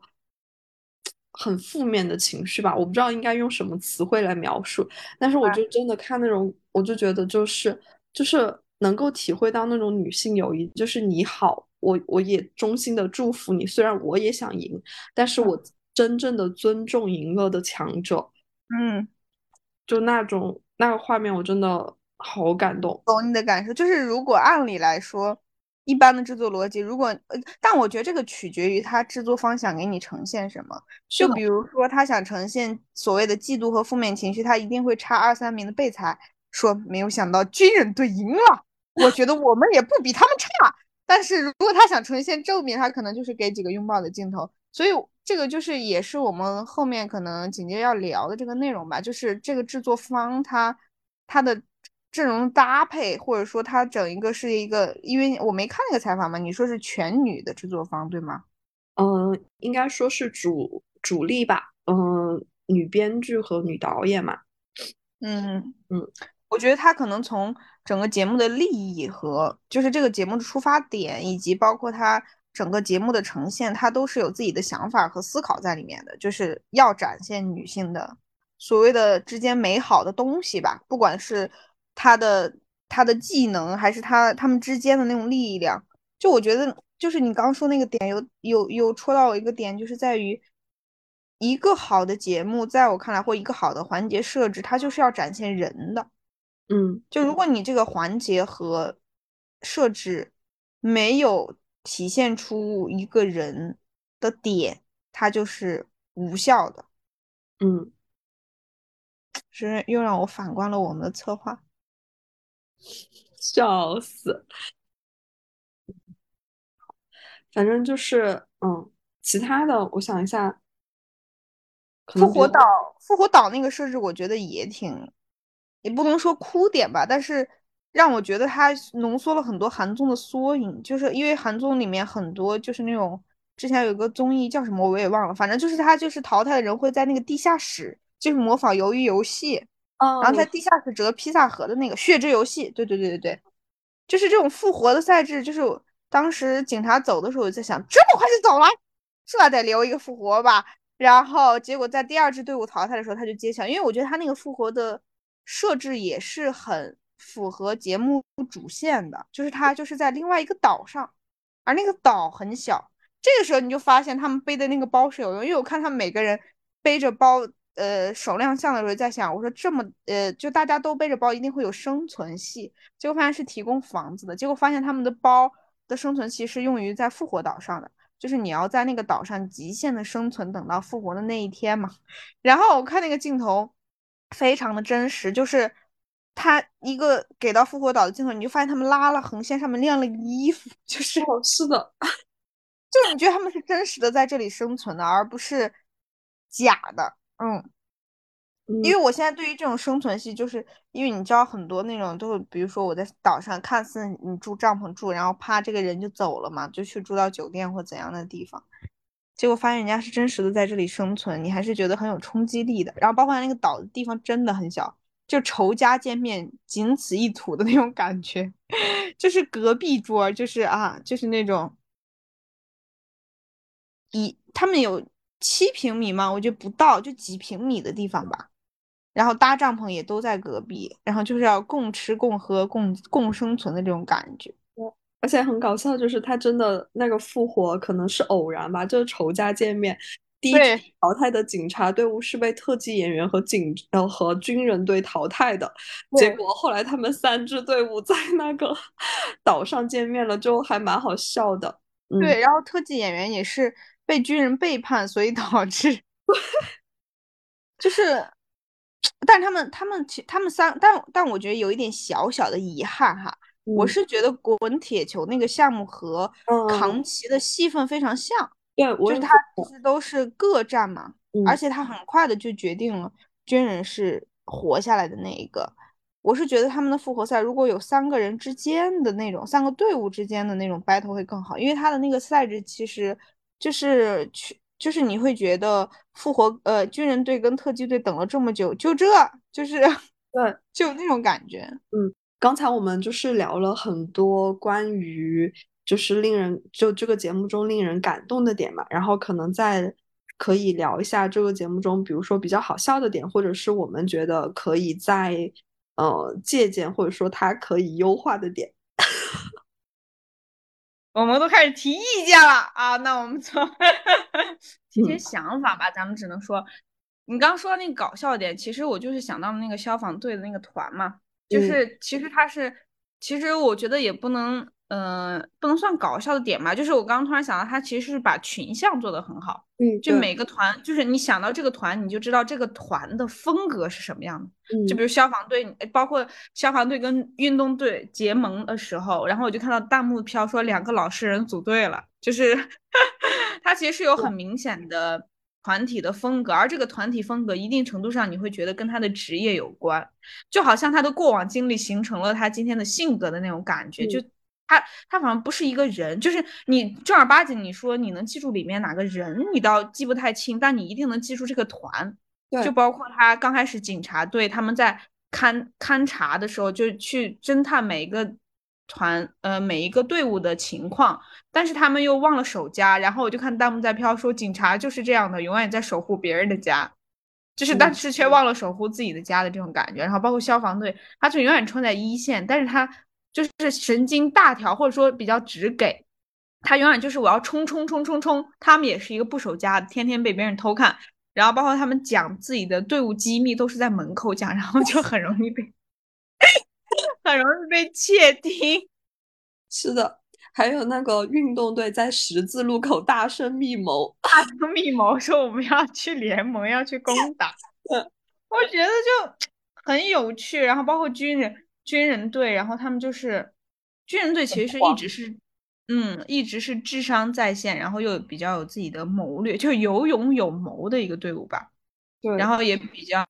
很负面的情绪吧。我不知道应该用什么词汇来描述，但是我就真的看那种，我就觉得就是就是能够体会到那种女性友谊，就是你好，我我也衷心的祝福你。虽然我也想赢，但是我真正的尊重赢了的强者，嗯，就那种那个画面，我真的好感动。懂你的感受，就是如果按理来说，一般的制作逻辑，如果呃，但我觉得这个取决于他制作方想给你呈现什么。就比如说他想呈现所谓的嫉妒和负面情绪，他一定会插二三名的备材，说没有想到军人队赢了，我觉得我们也不比他们差。但是如果他想呈现正面，他可能就是给几个拥抱的镜头。所以这个就是也是我们后面可能紧接着要聊的这个内容吧，就是这个制作方他他的。阵容搭配，或者说它整一个是一个，因为我没看那个采访嘛，你说是全女的制作方对吗？嗯，应该说是主主力吧，嗯，女编剧和女导演嘛。嗯嗯，我觉得他可能从整个节目的利益和就是这个节目的出发点，以及包括他整个节目的呈现，他都是有自己的想法和思考在里面的，就是要展现女性的所谓的之间美好的东西吧，不管是。他的他的技能还是他他们之间的那种力量，就我觉得就是你刚说那个点有有有戳到我一个点，就是在于一个好的节目，在我看来或一个好的环节设置，它就是要展现人的，嗯，就如果你这个环节和设置没有体现出一个人的点，它就是无效的，嗯，是又让我反观了我们的策划。笑死，反正就是，嗯，其他的我想一下，复活岛，复活岛那个设置我觉得也挺，也不能说哭点吧，但是让我觉得它浓缩了很多韩综的缩影，就是因为韩综里面很多就是那种之前有个综艺叫什么我也忘了，反正就是他就是淘汰的人会在那个地下室，就是模仿鱿鱼游戏。然后在地下室折披萨盒的那个血之游戏，对对对对对，就是这种复活的赛制。就是当时警察走的时候，我在想，这么快就走了，是吧？得留一个复活吧。然后结果在第二支队伍淘汰的时候，他就揭晓，因为我觉得他那个复活的设置也是很符合节目主线的，就是他就是在另外一个岛上，而那个岛很小。这个时候你就发现他们背的那个包是有用，因为我看他们每个人背着包。呃，首亮相的时候在想，我说这么呃，就大家都背着包，一定会有生存系。结果发现是提供房子的。结果发现他们的包的生存系是用于在复活岛上的，就是你要在那个岛上极限的生存，等到复活的那一天嘛。然后我看那个镜头非常的真实，就是他一个给到复活岛的镜头，你就发现他们拉了横线，上面晾了衣服，就是是的，就是你觉得他们是真实的在这里生存的，而不是假的。嗯，因为我现在对于这种生存系，就是因为你知道很多那种都是，比如说我在岛上，看似你住帐篷住，然后啪这个人就走了嘛，就去住到酒店或怎样的地方，结果发现人家是真实的在这里生存，你还是觉得很有冲击力的。然后包括那个岛的地方真的很小，就仇家见面仅此一吐的那种感觉，就是隔壁桌，就是啊，就是那种，一他们有。七平米吗？我觉得不到，就几平米的地方吧。然后搭帐篷也都在隔壁，然后就是要共吃共喝共共生存的这种感觉。而且很搞笑，就是他真的那个复活可能是偶然吧，就是仇家见面。第一淘汰的警察队伍是被特技演员和警呃和军人队淘汰的。结果后来他们三支队伍在那个岛上见面了，就还蛮好笑的。对，然后特技演员也是。被军人背叛，所以导致，就是，但他们他们其他们三，但但我觉得有一点小小的遗憾哈，我是觉得滚铁球那个项目和扛旗的戏份非常像，对，就是他其实都是各战嘛，而且他很快的就决定了军人是活下来的那一个，我是觉得他们的复活赛如果有三个人之间的那种三个队伍之间的那种 battle 会更好，因为他的那个赛制其实。就是去，就是你会觉得复活呃军人队跟特技队等了这么久，就这就是对，就那种感觉。嗯，刚才我们就是聊了很多关于就是令人就这个节目中令人感动的点嘛，然后可能再可以聊一下这个节目中，比如说比较好笑的点，或者是我们觉得可以在呃借鉴或者说它可以优化的点。我们都开始提意见了啊！那我们从 提些想法吧。咱们只能说，你刚说那个搞笑点，其实我就是想到了那个消防队的那个团嘛。就是其实他是，其实我觉得也不能，嗯，不能算搞笑的点吧，就是我刚刚突然想到，他其实是把群像做得很好。嗯，就每个团，就是你想到这个团，你就知道这个团的风格是什么样的。嗯，就比如消防队，包括消防队跟运动队结盟的时候，然后我就看到弹幕飘说两个老实人组队了，就是 他其实是有很明显的团体的风格，而这个团体风格一定程度上你会觉得跟他的职业有关，就好像他的过往经历形成了他今天的性格的那种感觉，就。他他好像不是一个人，就是你正儿八经你说你能记住里面哪个人，你倒记不太清，但你一定能记住这个团。就包括他刚开始警察队他们在勘勘察的时候，就去侦探每一个团呃每一个队伍的情况，但是他们又忘了守家，然后我就看弹幕在飘说警察就是这样的，永远在守护别人的家，就是但是却忘了守护自己的家的这种感觉。然后包括消防队，他就永远冲在一线，但是他。就是神经大条，或者说比较直给，他永远就是我要冲冲冲冲冲。他们也是一个不守家，天天被别人偷看，然后包括他们讲自己的队伍机密都是在门口讲，然后就很容易被 很容易被窃听。是的，还有那个运动队在十字路口大声密谋，大声密谋说我们要去联盟，要去攻打。我觉得就很有趣，然后包括军人。军人队，然后他们就是军人队，其实一直是，嗯，一直是智商在线，然后又比较有自己的谋略，就有勇有谋的一个队伍吧。对，然后也比较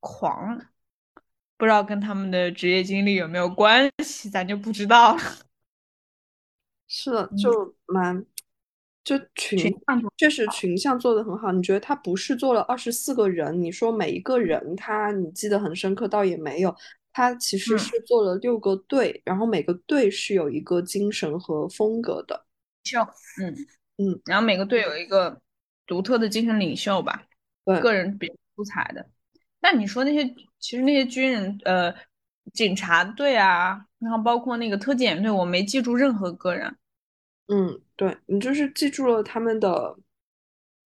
狂，不知道跟他们的职业经历有没有关系，咱就不知道了。是的，就蛮，就群像确实群像做的很好。你觉得他不是做了二十四个人？你说每一个人他你记得很深刻，倒也没有。他其实是做了六个队，然后每个队是有一个精神和风格的。秀，嗯嗯，然后每个队有一个独特的精神领袖吧，对，个人比较出彩的。那你说那些，其实那些军人，呃，警察队啊，然后包括那个特检队，我没记住任何个人。嗯，对你就是记住了他们的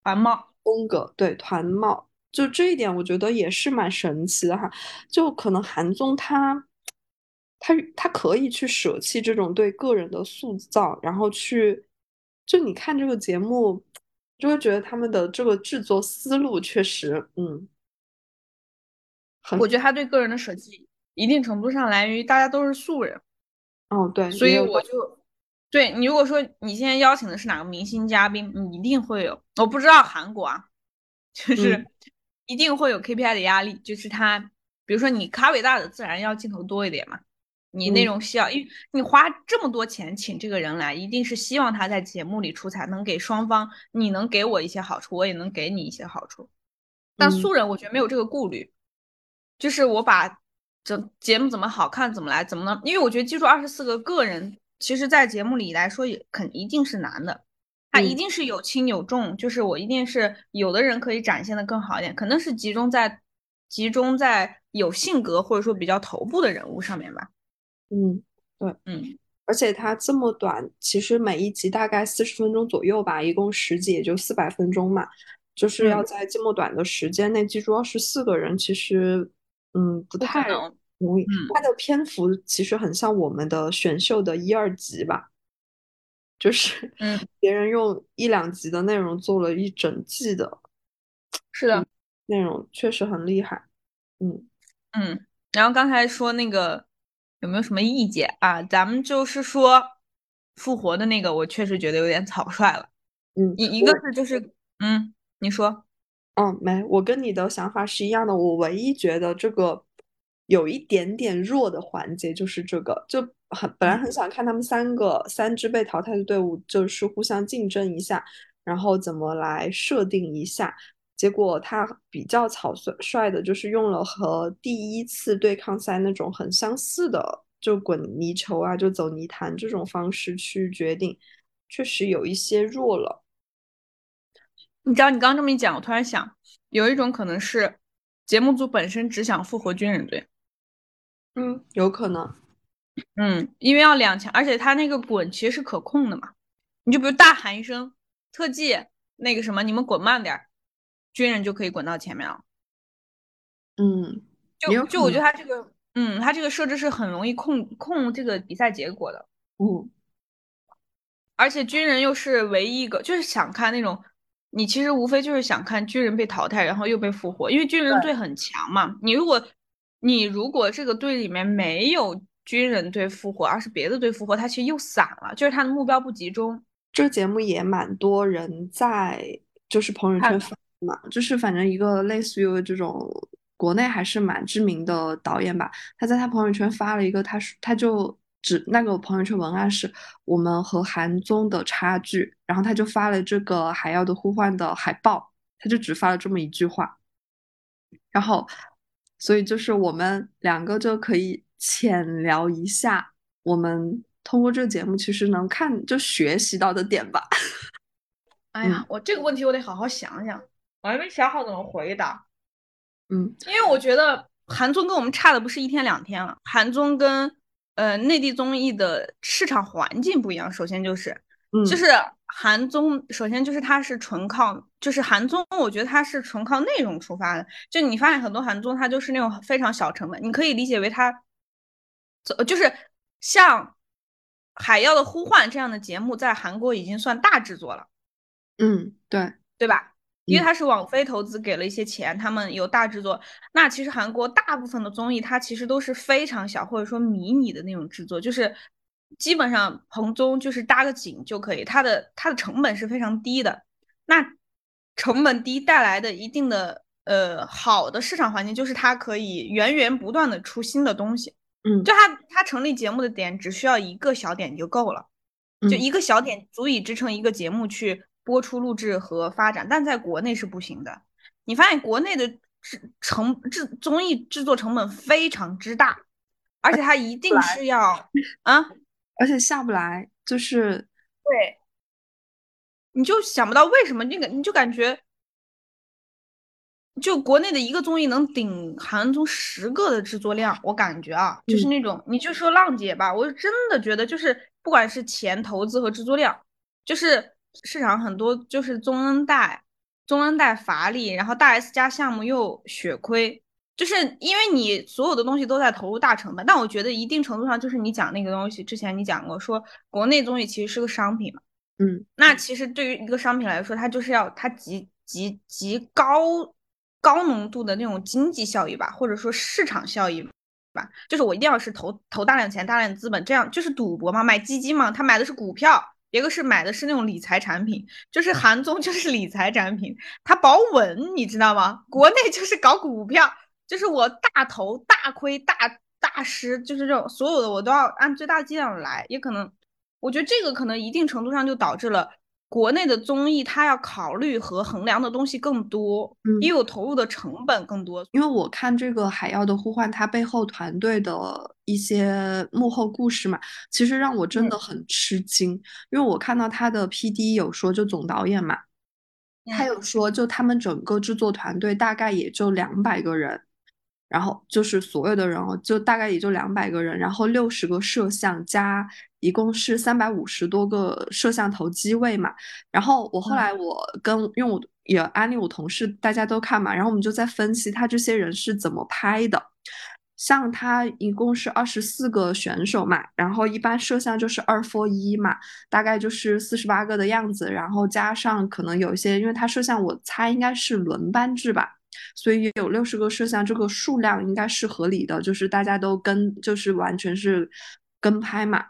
团帽风格，对团帽。就这一点，我觉得也是蛮神奇的哈。就可能韩综他，他他可以去舍弃这种对个人的塑造，然后去，就你看这个节目，就会觉得他们的这个制作思路确实，嗯，我觉得他对个人的舍弃，一定程度上来源于大家都是素人。哦，对，所以我就，对你如果说你现在邀请的是哪个明星嘉宾，你一定会有，我不知道韩国啊，就是。一定会有 KPI 的压力，就是他，比如说你卡伟大的，自然要镜头多一点嘛。你内容需要，因为你花这么多钱请这个人来，一定是希望他在节目里出彩，能给双方，你能给我一些好处，我也能给你一些好处。但素人我觉得没有这个顾虑，就是我把整节目怎么好看怎么来，怎么能？因为我觉得记住二十四个个人，其实在节目里来说也肯一定是难的。他一定是有轻有重，就是我一定是有的人可以展现的更好一点，可能是集中在集中在有性格或者说比较头部的人物上面吧。嗯，对，嗯，而且它这么短，其实每一集大概四十分钟左右吧，一共十集也就四百分钟嘛，就是要在这么短的时间内记住二十四个人，其实嗯不太容易。它的篇幅其实很像我们的选秀的一二集吧。就是，嗯，别人用一两集的内容做了一整季的，是的，内容确实很厉害，嗯嗯。然后刚才说那个有没有什么意见啊？咱们就是说复活的那个，我确实觉得有点草率了，嗯，一一个是就是，嗯，你说，嗯，没，我跟你的想法是一样的，我唯一觉得这个。有一点点弱的环节就是这个，就很本来很想看他们三个三支被淘汰的队伍就是互相竞争一下，然后怎么来设定一下。结果他比较草率率的，就是用了和第一次对抗赛那种很相似的，就滚泥球啊，就走泥潭这种方式去决定，确实有一些弱了。你知道，你刚刚这么一讲，我突然想，有一种可能是节目组本身只想复活军人队。嗯，有可能，嗯，因为要两强，而且他那个滚其实是可控的嘛。你就比如大喊一声特技，那个什么，你们滚慢点，军人就可以滚到前面了。嗯，就就我觉得他这个，嗯，他这个设置是很容易控控这个比赛结果的。嗯，而且军人又是唯一一个，就是想看那种，你其实无非就是想看军人被淘汰，然后又被复活，因为军人队很强嘛。你如果你如果这个队里面没有军人队复活，而是别的队复活，他其实又散了，就是他的目标不集中。这个节目也蛮多人在就是朋友圈发嘛，就是反正一个类似于这种国内还是蛮知名的导演吧，他在他朋友圈发了一个，他说他就。只那个朋友圈文案是我们和韩综的差距，然后他就发了这个《海妖的呼唤》的海报，他就只发了这么一句话，然后，所以就是我们两个就可以浅聊一下，我们通过这个节目其实能看就学习到的点吧。哎呀，我这个问题我得好好想想，我还没想好怎么回答。嗯，因为我觉得韩综跟我们差的不是一天两天了，韩综跟。呃，内地综艺的市场环境不一样。首先就是，就是韩综，首先就是它是纯靠，就是韩综，我觉得它是纯靠内容出发的。就你发现很多韩综，它就是那种非常小成本，你可以理解为它，就是像《海妖的呼唤》这样的节目，在韩国已经算大制作了。嗯，对，对吧？因为它是网飞投资给了一些钱，他们有大制作。那其实韩国大部分的综艺，它其实都是非常小或者说迷你的那种制作，就是基本上彭中就是搭个景就可以，它的它的成本是非常低的。那成本低带来的一定的呃好的市场环境，就是它可以源源不断的出新的东西。嗯，就它它成立节目的点只需要一个小点就够了，就一个小点足以支撑一个节目去。播出、录制和发展，但在国内是不行的。你发现国内的制成制综艺制作成本非常之大，而且它一 定是要 啊，而且下不来，就是对，你就想不到为什么那个，你就感觉，就国内的一个综艺能顶韩综十个的制作量，我感觉啊，就是那种，你就说浪姐吧，我真的觉得就是不管是钱投资和制作量，就是。市场很多就是宗恩代，宗恩代乏力，然后大 S 加项目又血亏，就是因为你所有的东西都在投入大成本。但我觉得一定程度上就是你讲那个东西，之前你讲过说国内综艺其实是个商品嘛，嗯，那其实对于一个商品来说，它就是要它极极极高高浓度的那种经济效益吧，或者说市场效益吧，就是我一定要是投投大量钱、大量资本，这样就是赌博嘛，买基金嘛，他买的是股票。一个是买的是那种理财产品，就是韩综就是理财产品，它保稳，你知道吗？国内就是搞股票，就是我大头大亏大大失，就是这种所有的我都要按最大剂量来，也可能，我觉得这个可能一定程度上就导致了。国内的综艺，它要考虑和衡量的东西更多，也有投入的成本更多。因为我看这个《海妖的呼唤》，它背后团队的一些幕后故事嘛，其实让我真的很吃惊。因为我看到他的 P.D 有说，就总导演嘛，他有说，就他们整个制作团队大概也就两百个人。然后就是所有的人哦，就大概也就两百个人，然后六十个摄像加，一共是三百五十多个摄像头机位嘛。然后我后来我跟因为我也安利我同事，大家都看嘛，然后我们就在分析他这些人是怎么拍的。像他一共是二十四个选手嘛，然后一般摄像就是二 for 一嘛，大概就是四十八个的样子，然后加上可能有一些，因为他摄像我猜应该是轮班制吧。所以有六十个摄像，这个数量应该是合理的，就是大家都跟，就是完全是跟拍嘛，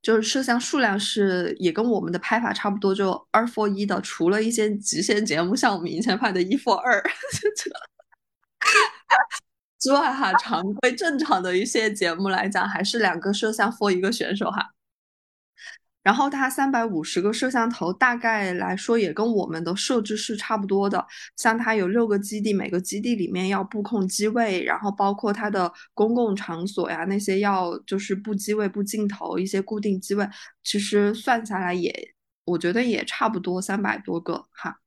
就是摄像数量是也跟我们的拍法差不多，就二 for 一的，除了一些极限节目，像我们以前拍的一 for 二之外哈，常规正常的一些节目来讲，还是两个摄像 for 一个选手哈。然后它三百五十个摄像头，大概来说也跟我们的设置是差不多的。像它有六个基地，每个基地里面要布控机位，然后包括它的公共场所呀那些要就是布机位、布镜头一些固定机位，其实算下来也，我觉得也差不多三百多个哈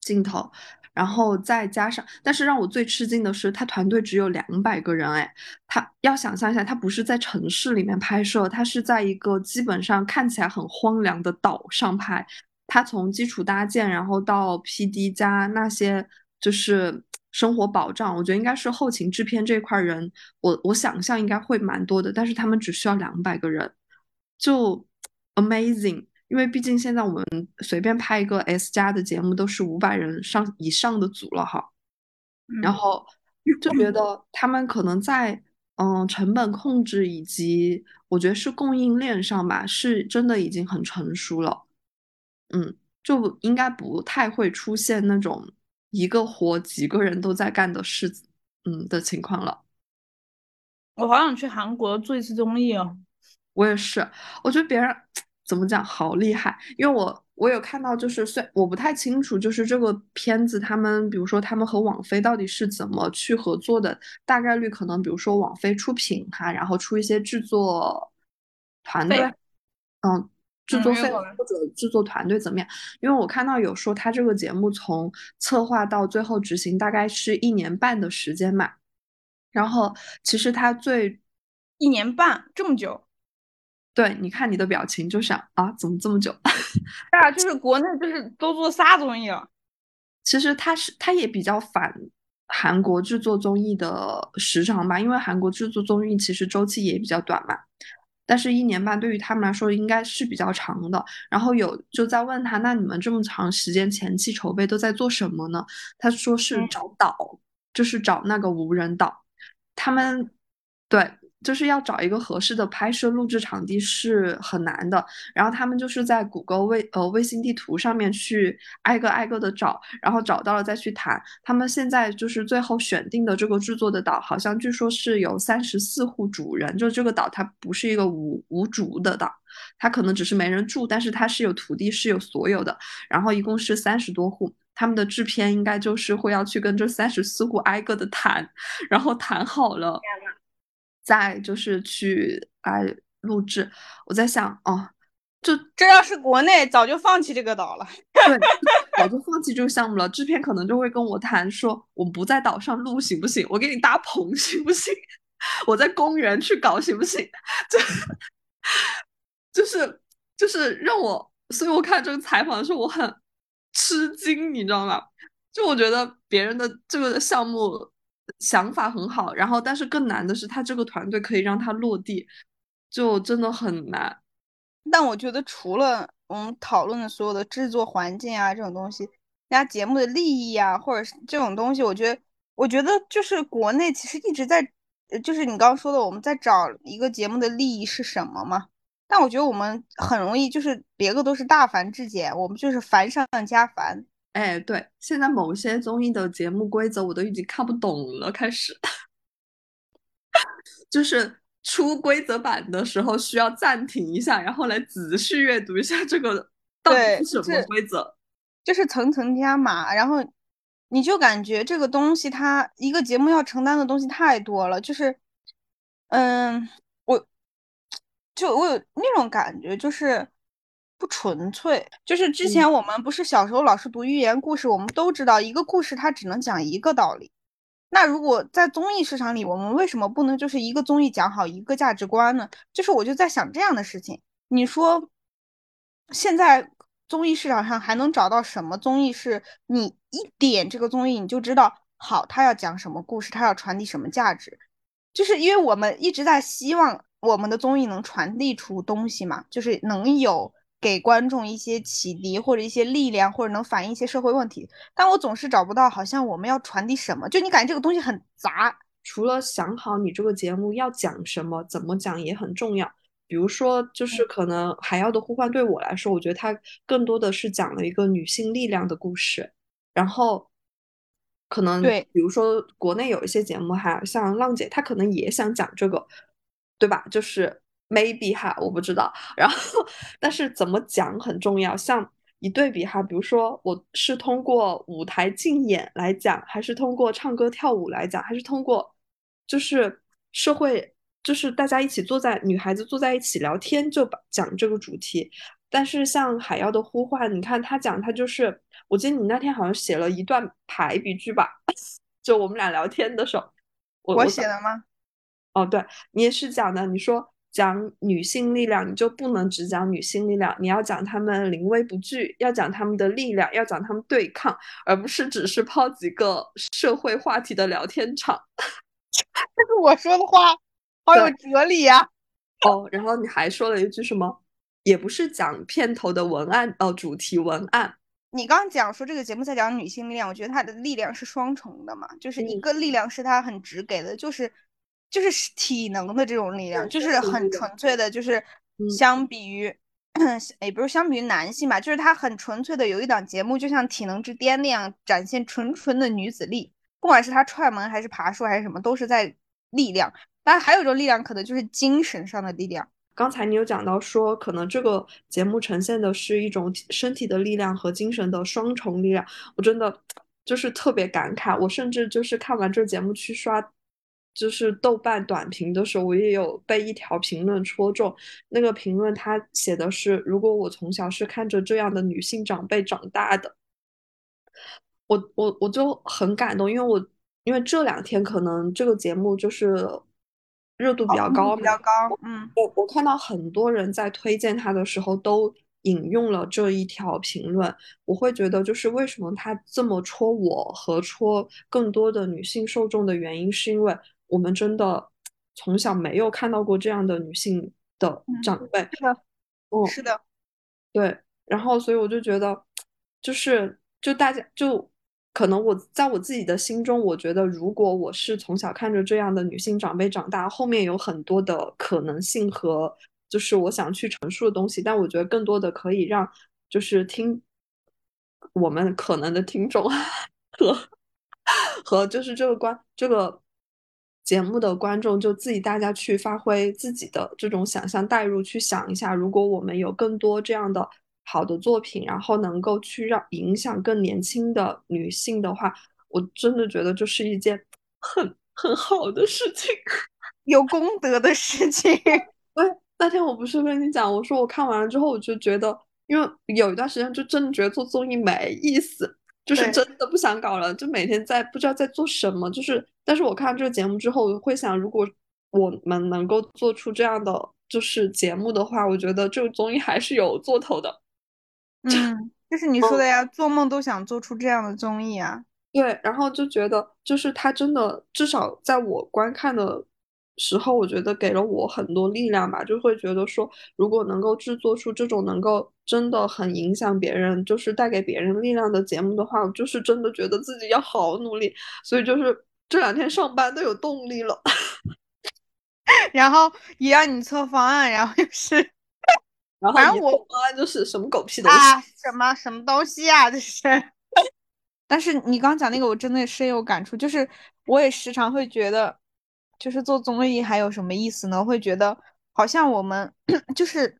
镜头。然后再加上，但是让我最吃惊的是，他团队只有两百个人，哎，他要想象一下，他不是在城市里面拍摄，他是在一个基本上看起来很荒凉的岛上拍。他从基础搭建，然后到 PD 加那些就是生活保障，我觉得应该是后勤制片这块人，我我想象应该会蛮多的，但是他们只需要两百个人，就 amazing。因为毕竟现在我们随便拍一个 S 加的节目都是五百人上以上的组了哈，然后就觉得他们可能在嗯成本控制以及我觉得是供应链上吧，是真的已经很成熟了，嗯，就应该不太会出现那种一个活几个人都在干的事，嗯的情况了。我好想去韩国做一次综艺哦！我也是，我觉得别人怎么讲好厉害，因为我我有看到，就是虽我不太清楚，就是这个片子他们，比如说他们和网飞到底是怎么去合作的，大概率可能比如说网飞出品哈，然后出一些制作团队，嗯，制作费或者制作团队怎么样？因为我看到有说他这个节目从策划到最后执行大概是一年半的时间嘛。然后其实他最一年半这么久，对，你看你的表情就想啊，怎么这么久？对啊，就是国内就是都做啥综艺了。其实他是他也比较反韩国制作综艺的时长吧，因为韩国制作综艺其实周期也比较短嘛。但是，一年半对于他们来说应该是比较长的。然后有就在问他，那你们这么长时间前期筹备都在做什么呢？他说是找岛，就是找那个无人岛。他们对，就是要找一个合适的拍摄录制场地是很难的。然后他们就是在谷歌卫呃卫星地图上面去挨个挨个的找，然后找到了再去谈。他们现在就是最后选定的这个制作的岛，好像据说是有三十四户主人，就这个岛它不是一个无无主的岛，它可能只是没人住，但是它是有土地是有所有的。然后一共是三十多户。他们的制片应该就是会要去跟这三十四户挨个的谈，然后谈好了，再就是去来录制。我在想，哦，就这要是国内早就放弃这个岛了，对，早就放弃这个项目了。制片可能就会跟我谈说，我不在岛上录行不行？我给你搭棚行不行？我在公园去搞行不行？就就是就是让我，所以我看这个采访的时候，我很。吃惊，你知道吗？就我觉得别人的这个项目想法很好，然后但是更难的是他这个团队可以让他落地，就真的很难。但我觉得除了我们讨论的所有的制作环境啊这种东西，人家节目的利益啊，或者是这种东西，我觉得，我觉得就是国内其实一直在，就是你刚刚说的，我们在找一个节目的利益是什么嘛？但我觉得我们很容易就是别个都是大繁至简，我们就是繁上加繁。哎，对，现在某些综艺的节目规则我都已经看不懂了，开始 就是出规则版的时候需要暂停一下，然后来仔细阅读一下这个到底是什么规则，就是层层加码，然后你就感觉这个东西它一个节目要承担的东西太多了，就是嗯。我就我有那种感觉，就是不纯粹。就是之前我们不是小时候老是读寓言故事，我们都知道一个故事它只能讲一个道理。那如果在综艺市场里，我们为什么不能就是一个综艺讲好一个价值观呢？就是我就在想这样的事情。你说现在综艺市场上还能找到什么综艺是你一点这个综艺你就知道好，他要讲什么故事，他要传递什么价值？就是因为我们一直在希望。我们的综艺能传递出东西嘛？就是能有给观众一些启迪，或者一些力量，或者能反映一些社会问题。但我总是找不到，好像我们要传递什么？就你感觉这个东西很杂。除了想好你这个节目要讲什么，怎么讲也很重要。比如说，就是可能《海妖的呼唤》对我来说，我觉得它更多的是讲了一个女性力量的故事。然后，可能对，比如说国内有一些节目哈，像浪姐，她可能也想讲这个。对吧？就是 maybe 哈，我不知道。然后，但是怎么讲很重要。像一对比哈，比如说我是通过舞台竞演来讲，还是通过唱歌跳舞来讲，还是通过就是社会，就是大家一起坐在女孩子坐在一起聊天就把讲这个主题。但是像海妖的呼唤，你看他讲他就是，我记得你那天好像写了一段排比句吧？就我们俩聊天的时候，我写的吗？哦，对你也是讲的。你说讲女性力量，你就不能只讲女性力量，你要讲她们临危不惧，要讲她们的力量，要讲她们对抗，而不是只是抛几个社会话题的聊天场。这 是我说的话，好有哲理呀！哦，然后你还说了一句什么？也不是讲片头的文案哦，主题文案。你刚刚讲说这个节目在讲女性力量，我觉得它的力量是双重的嘛，就是一个力量是它很直给的，就是就是体能的这种力量，就是很纯粹的，就是相比于 也不是相比于男性吧，就是他很纯粹的有一档节目，就像《体能之巅》那样展现纯纯的女子力，不管是他踹门还是爬树还是什么，都是在力量。当然还有一种力量，可能就是精神上的力量。刚才你有讲到说，可能这个节目呈现的是一种身体的力量和精神的双重力量。我真的就是特别感慨。我甚至就是看完这节目去刷，就是豆瓣短评的时候，我也有被一条评论戳中。那个评论他写的是：如果我从小是看着这样的女性长辈长大的，我我我就很感动，因为我因为这两天可能这个节目就是。热度比较高，比较高。嗯，我我看到很多人在推荐他的时候都引用了这一条评论，我会觉得就是为什么他这么戳我和戳更多的女性受众的原因，是因为我们真的从小没有看到过这样的女性的长辈。是的，嗯，是的，对。然后，所以我就觉得，就是就大家就。可能我在我自己的心中，我觉得如果我是从小看着这样的女性长辈长大，后面有很多的可能性和就是我想去陈述的东西。但我觉得更多的可以让就是听我们可能的听众 和和就是这个观这个节目的观众，就自己大家去发挥自己的这种想象，代入去想一下，如果我们有更多这样的。好的作品，然后能够去让影响更年轻的女性的话，我真的觉得就是一件很很好的事情，有功德的事情。对，那天我不是跟你讲，我说我看完了之后，我就觉得，因为有一段时间就真的觉得做综艺没意思，就是真的不想搞了，就每天在不知道在做什么。就是，但是我看这个节目之后，我会想，如果我们能够做出这样的就是节目的话，我觉得这个综艺还是有做头的。嗯，就是你说的呀，做梦都想做出这样的综艺啊。对，然后就觉得，就是他真的，至少在我观看的时候，我觉得给了我很多力量吧，就会觉得说，如果能够制作出这种能够真的很影响别人，就是带给别人力量的节目的话，我就是真的觉得自己要好努力。所以就是这两天上班都有动力了，然后也让你测方案，然后又是。反正我方案就是什么狗屁东西啊，什么什么东西啊，这是。但是你刚讲那个，我真的深有感触。就是我也时常会觉得，就是做综艺还有什么意思呢？会觉得好像我们 就是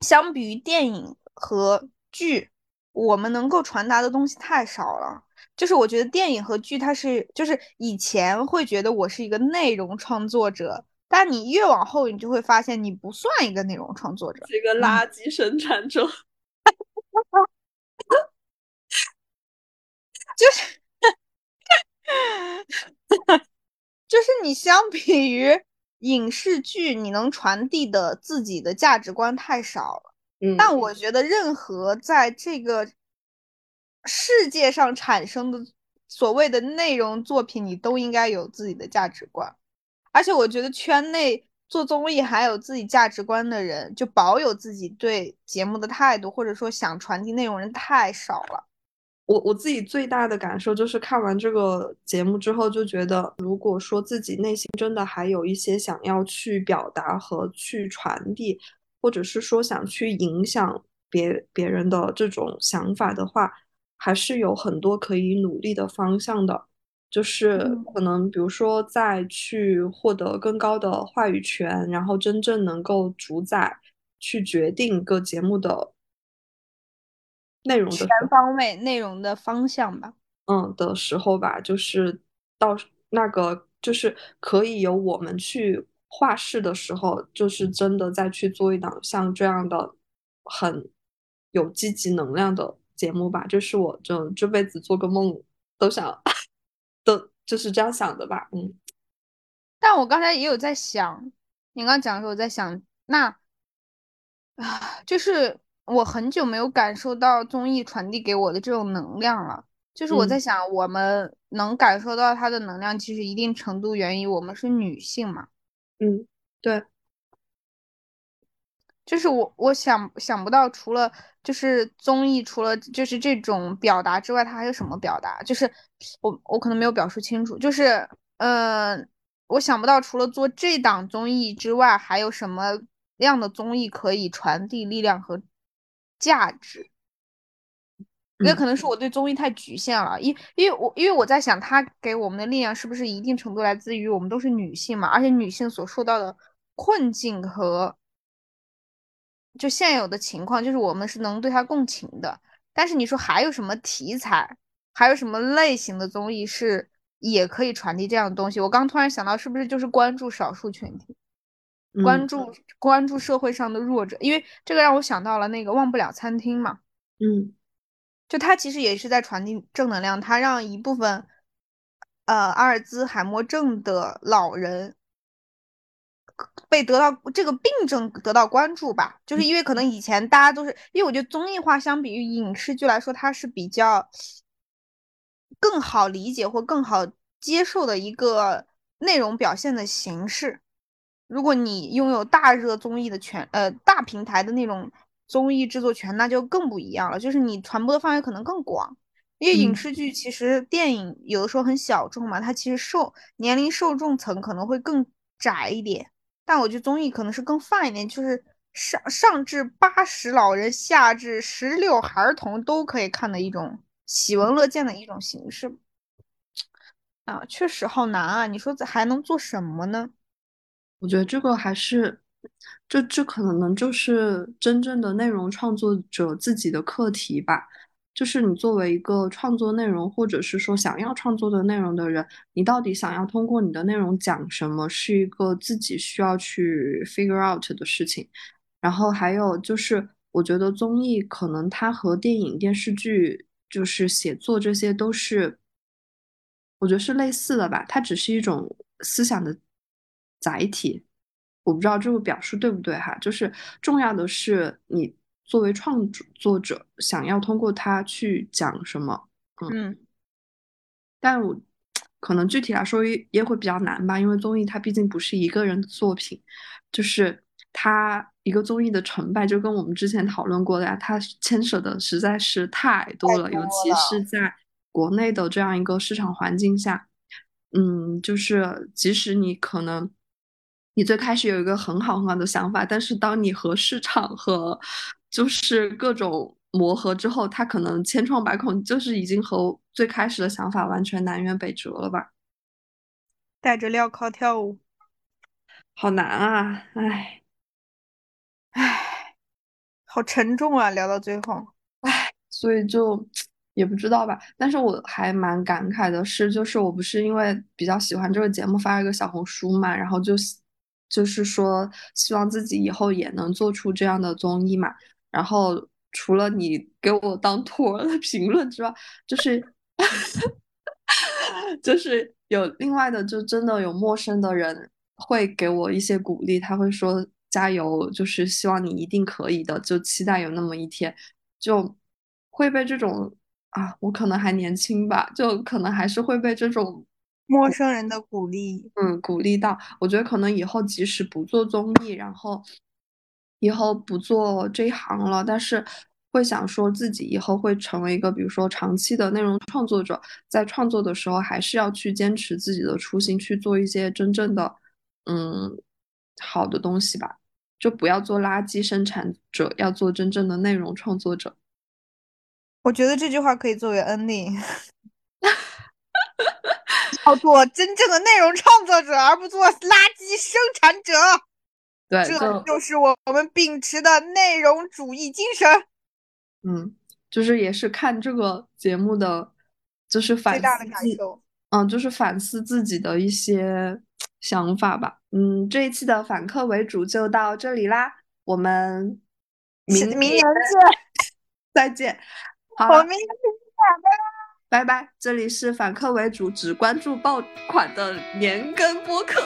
相比于电影和剧，我们能够传达的东西太少了。就是我觉得电影和剧，它是就是以前会觉得我是一个内容创作者。但你越往后，你就会发现你不算一个内容创作者，是一个垃圾生产者。就是，就是你相比于影视剧，你能传递的自己的价值观太少了。嗯，但我觉得任何在这个世界上产生的所谓的内容作品，你都应该有自己的价值观。而且我觉得圈内做综艺还有自己价值观的人，就保有自己对节目的态度，或者说想传递内容人太少了。我我自己最大的感受就是看完这个节目之后，就觉得如果说自己内心真的还有一些想要去表达和去传递，或者是说想去影响别别人的这种想法的话，还是有很多可以努力的方向的。就是可能，比如说，再去获得更高的话语权，然后真正能够主宰、去决定个节目的内容的全方位内容的方向吧。嗯，的时候吧，就是到那个就是可以由我们去画室的时候，就是真的再去做一档像这样的很有积极能量的节目吧。就是我这这辈子做个梦都想。都就是这样想的吧，嗯。但我刚才也有在想，你刚讲的时候，我在想，那啊，就是我很久没有感受到综艺传递给我的这种能量了。就是我在想，我们能感受到它的能量，其实一定程度源于我们是女性嘛。嗯，对。就是我我想想不到，除了就是综艺，除了就是这种表达之外，它还有什么表达？就是我我可能没有表述清楚，就是嗯、呃我想不到除了做这档综艺之外，还有什么样的综艺可以传递力量和价值。也嗯可能是我对综艺太局限了，因因为我因为我在想，它给我们的力量是不是一定程度来自于我们都是女性嘛，而且女性所受到的困境和就现有的情况，就是我们是能对它共情的。但是你说还有什么题材，还有什么类型的综艺是也可以传递这样的东西？我刚突然想到，是不是就是关注少数群体，关嗯注关注社会上的弱者？因为这个让我想到了那个忘不了餐厅嘛。嗯就它其实也是在传递正能量，它让一部分呃阿尔兹海默症的老人被得到这个病症得到关注吧，就是因为可能以前大家都是，因为我觉得综艺化相比于影视剧来说，它是比较更好理解或更好接受的一个内容表现的形式。如果你拥有大热综艺的权，呃，大平台的那种综艺制作权，那就更不一样了。就是你传播的范围可能更广，因为影嗯视剧其实电影有的时候很小众嘛，它其实受年龄受众层可能会更窄一点。但我觉得综艺可能是更泛一点，就是上上至八十老人，下至十六孩童都可以看的一种喜闻乐见的一种形式。啊，确实好难啊！你说这还能做什么呢？我觉得这个还是，这这可能就是真正的内容创作者自己的课题吧。就是你作为一个创作内容，或者是说想要创作的内容的人，你到底想要通过你的内容讲什么，是一个自己需要去 figure out 的事情。然后还有就是，我觉得综艺可能它和电影、电视剧，就是写作这些都是，我觉得是类似的吧。它只是一种思想的载体。我不知道这个表述对不对哈，就是重要的是你作为创作者想要通过它去讲什么。嗯，但我可能具体来说也也会比较难吧，因为综艺它毕竟不是一个人的作品，就是它一个综艺的成败，就跟我们之前讨论过的呀，它牵扯的实在是太多了，尤其是在国内的这样一个市场环境下，嗯，就是即使你可能你最开始有一个很好很好的想法，但是当你和市场和就是各种磨合之后，它可能千疮百孔，就是已经和最开始的想法完全南辕北辙了吧？戴着镣铐跳舞，好难啊！唉，唉，好沉重啊！聊到最后，唉所以就也不知道吧。但是我还蛮感慨的是，就是我不是因为比较喜欢这个节目发了一个小红书嘛，然后就就是说希望自己以后也能做出这样的综艺嘛。然后除了你给我当托儿的评论之外，就是 就是有另外的，就真的有陌生的人会给我一些鼓励，他会说加油，就是希望你一定可以的，就期待有那么一天，就会被这种啊，我可能还年轻吧，就可能还是会被这种陌生人的鼓励，嗯鼓励到。我觉得可能以后即使不做综艺，然后以后不做这一行了，但是会想说自己以后会成为一个，比如说长期的内容创作者，在创作的时候还是要去坚持自己的初心，去做一些真正的嗯好的东西吧，就不要做垃圾生产者，要做真正的内容创作者。我觉得这句话可以作为 ending，要做真正的内容创作者，而不做垃圾生产者。对，这就就是我我们秉持的内容主义精神。嗯，就是也是看这个节目的，就是反最大的，感受。嗯，就是反思自己的一些想法吧。嗯，这一期的反客为主就到这里啦，我们明明年见，再见。好了，我明年见，拜拜。拜拜。这里是反客为主，只关注爆款的年更播客。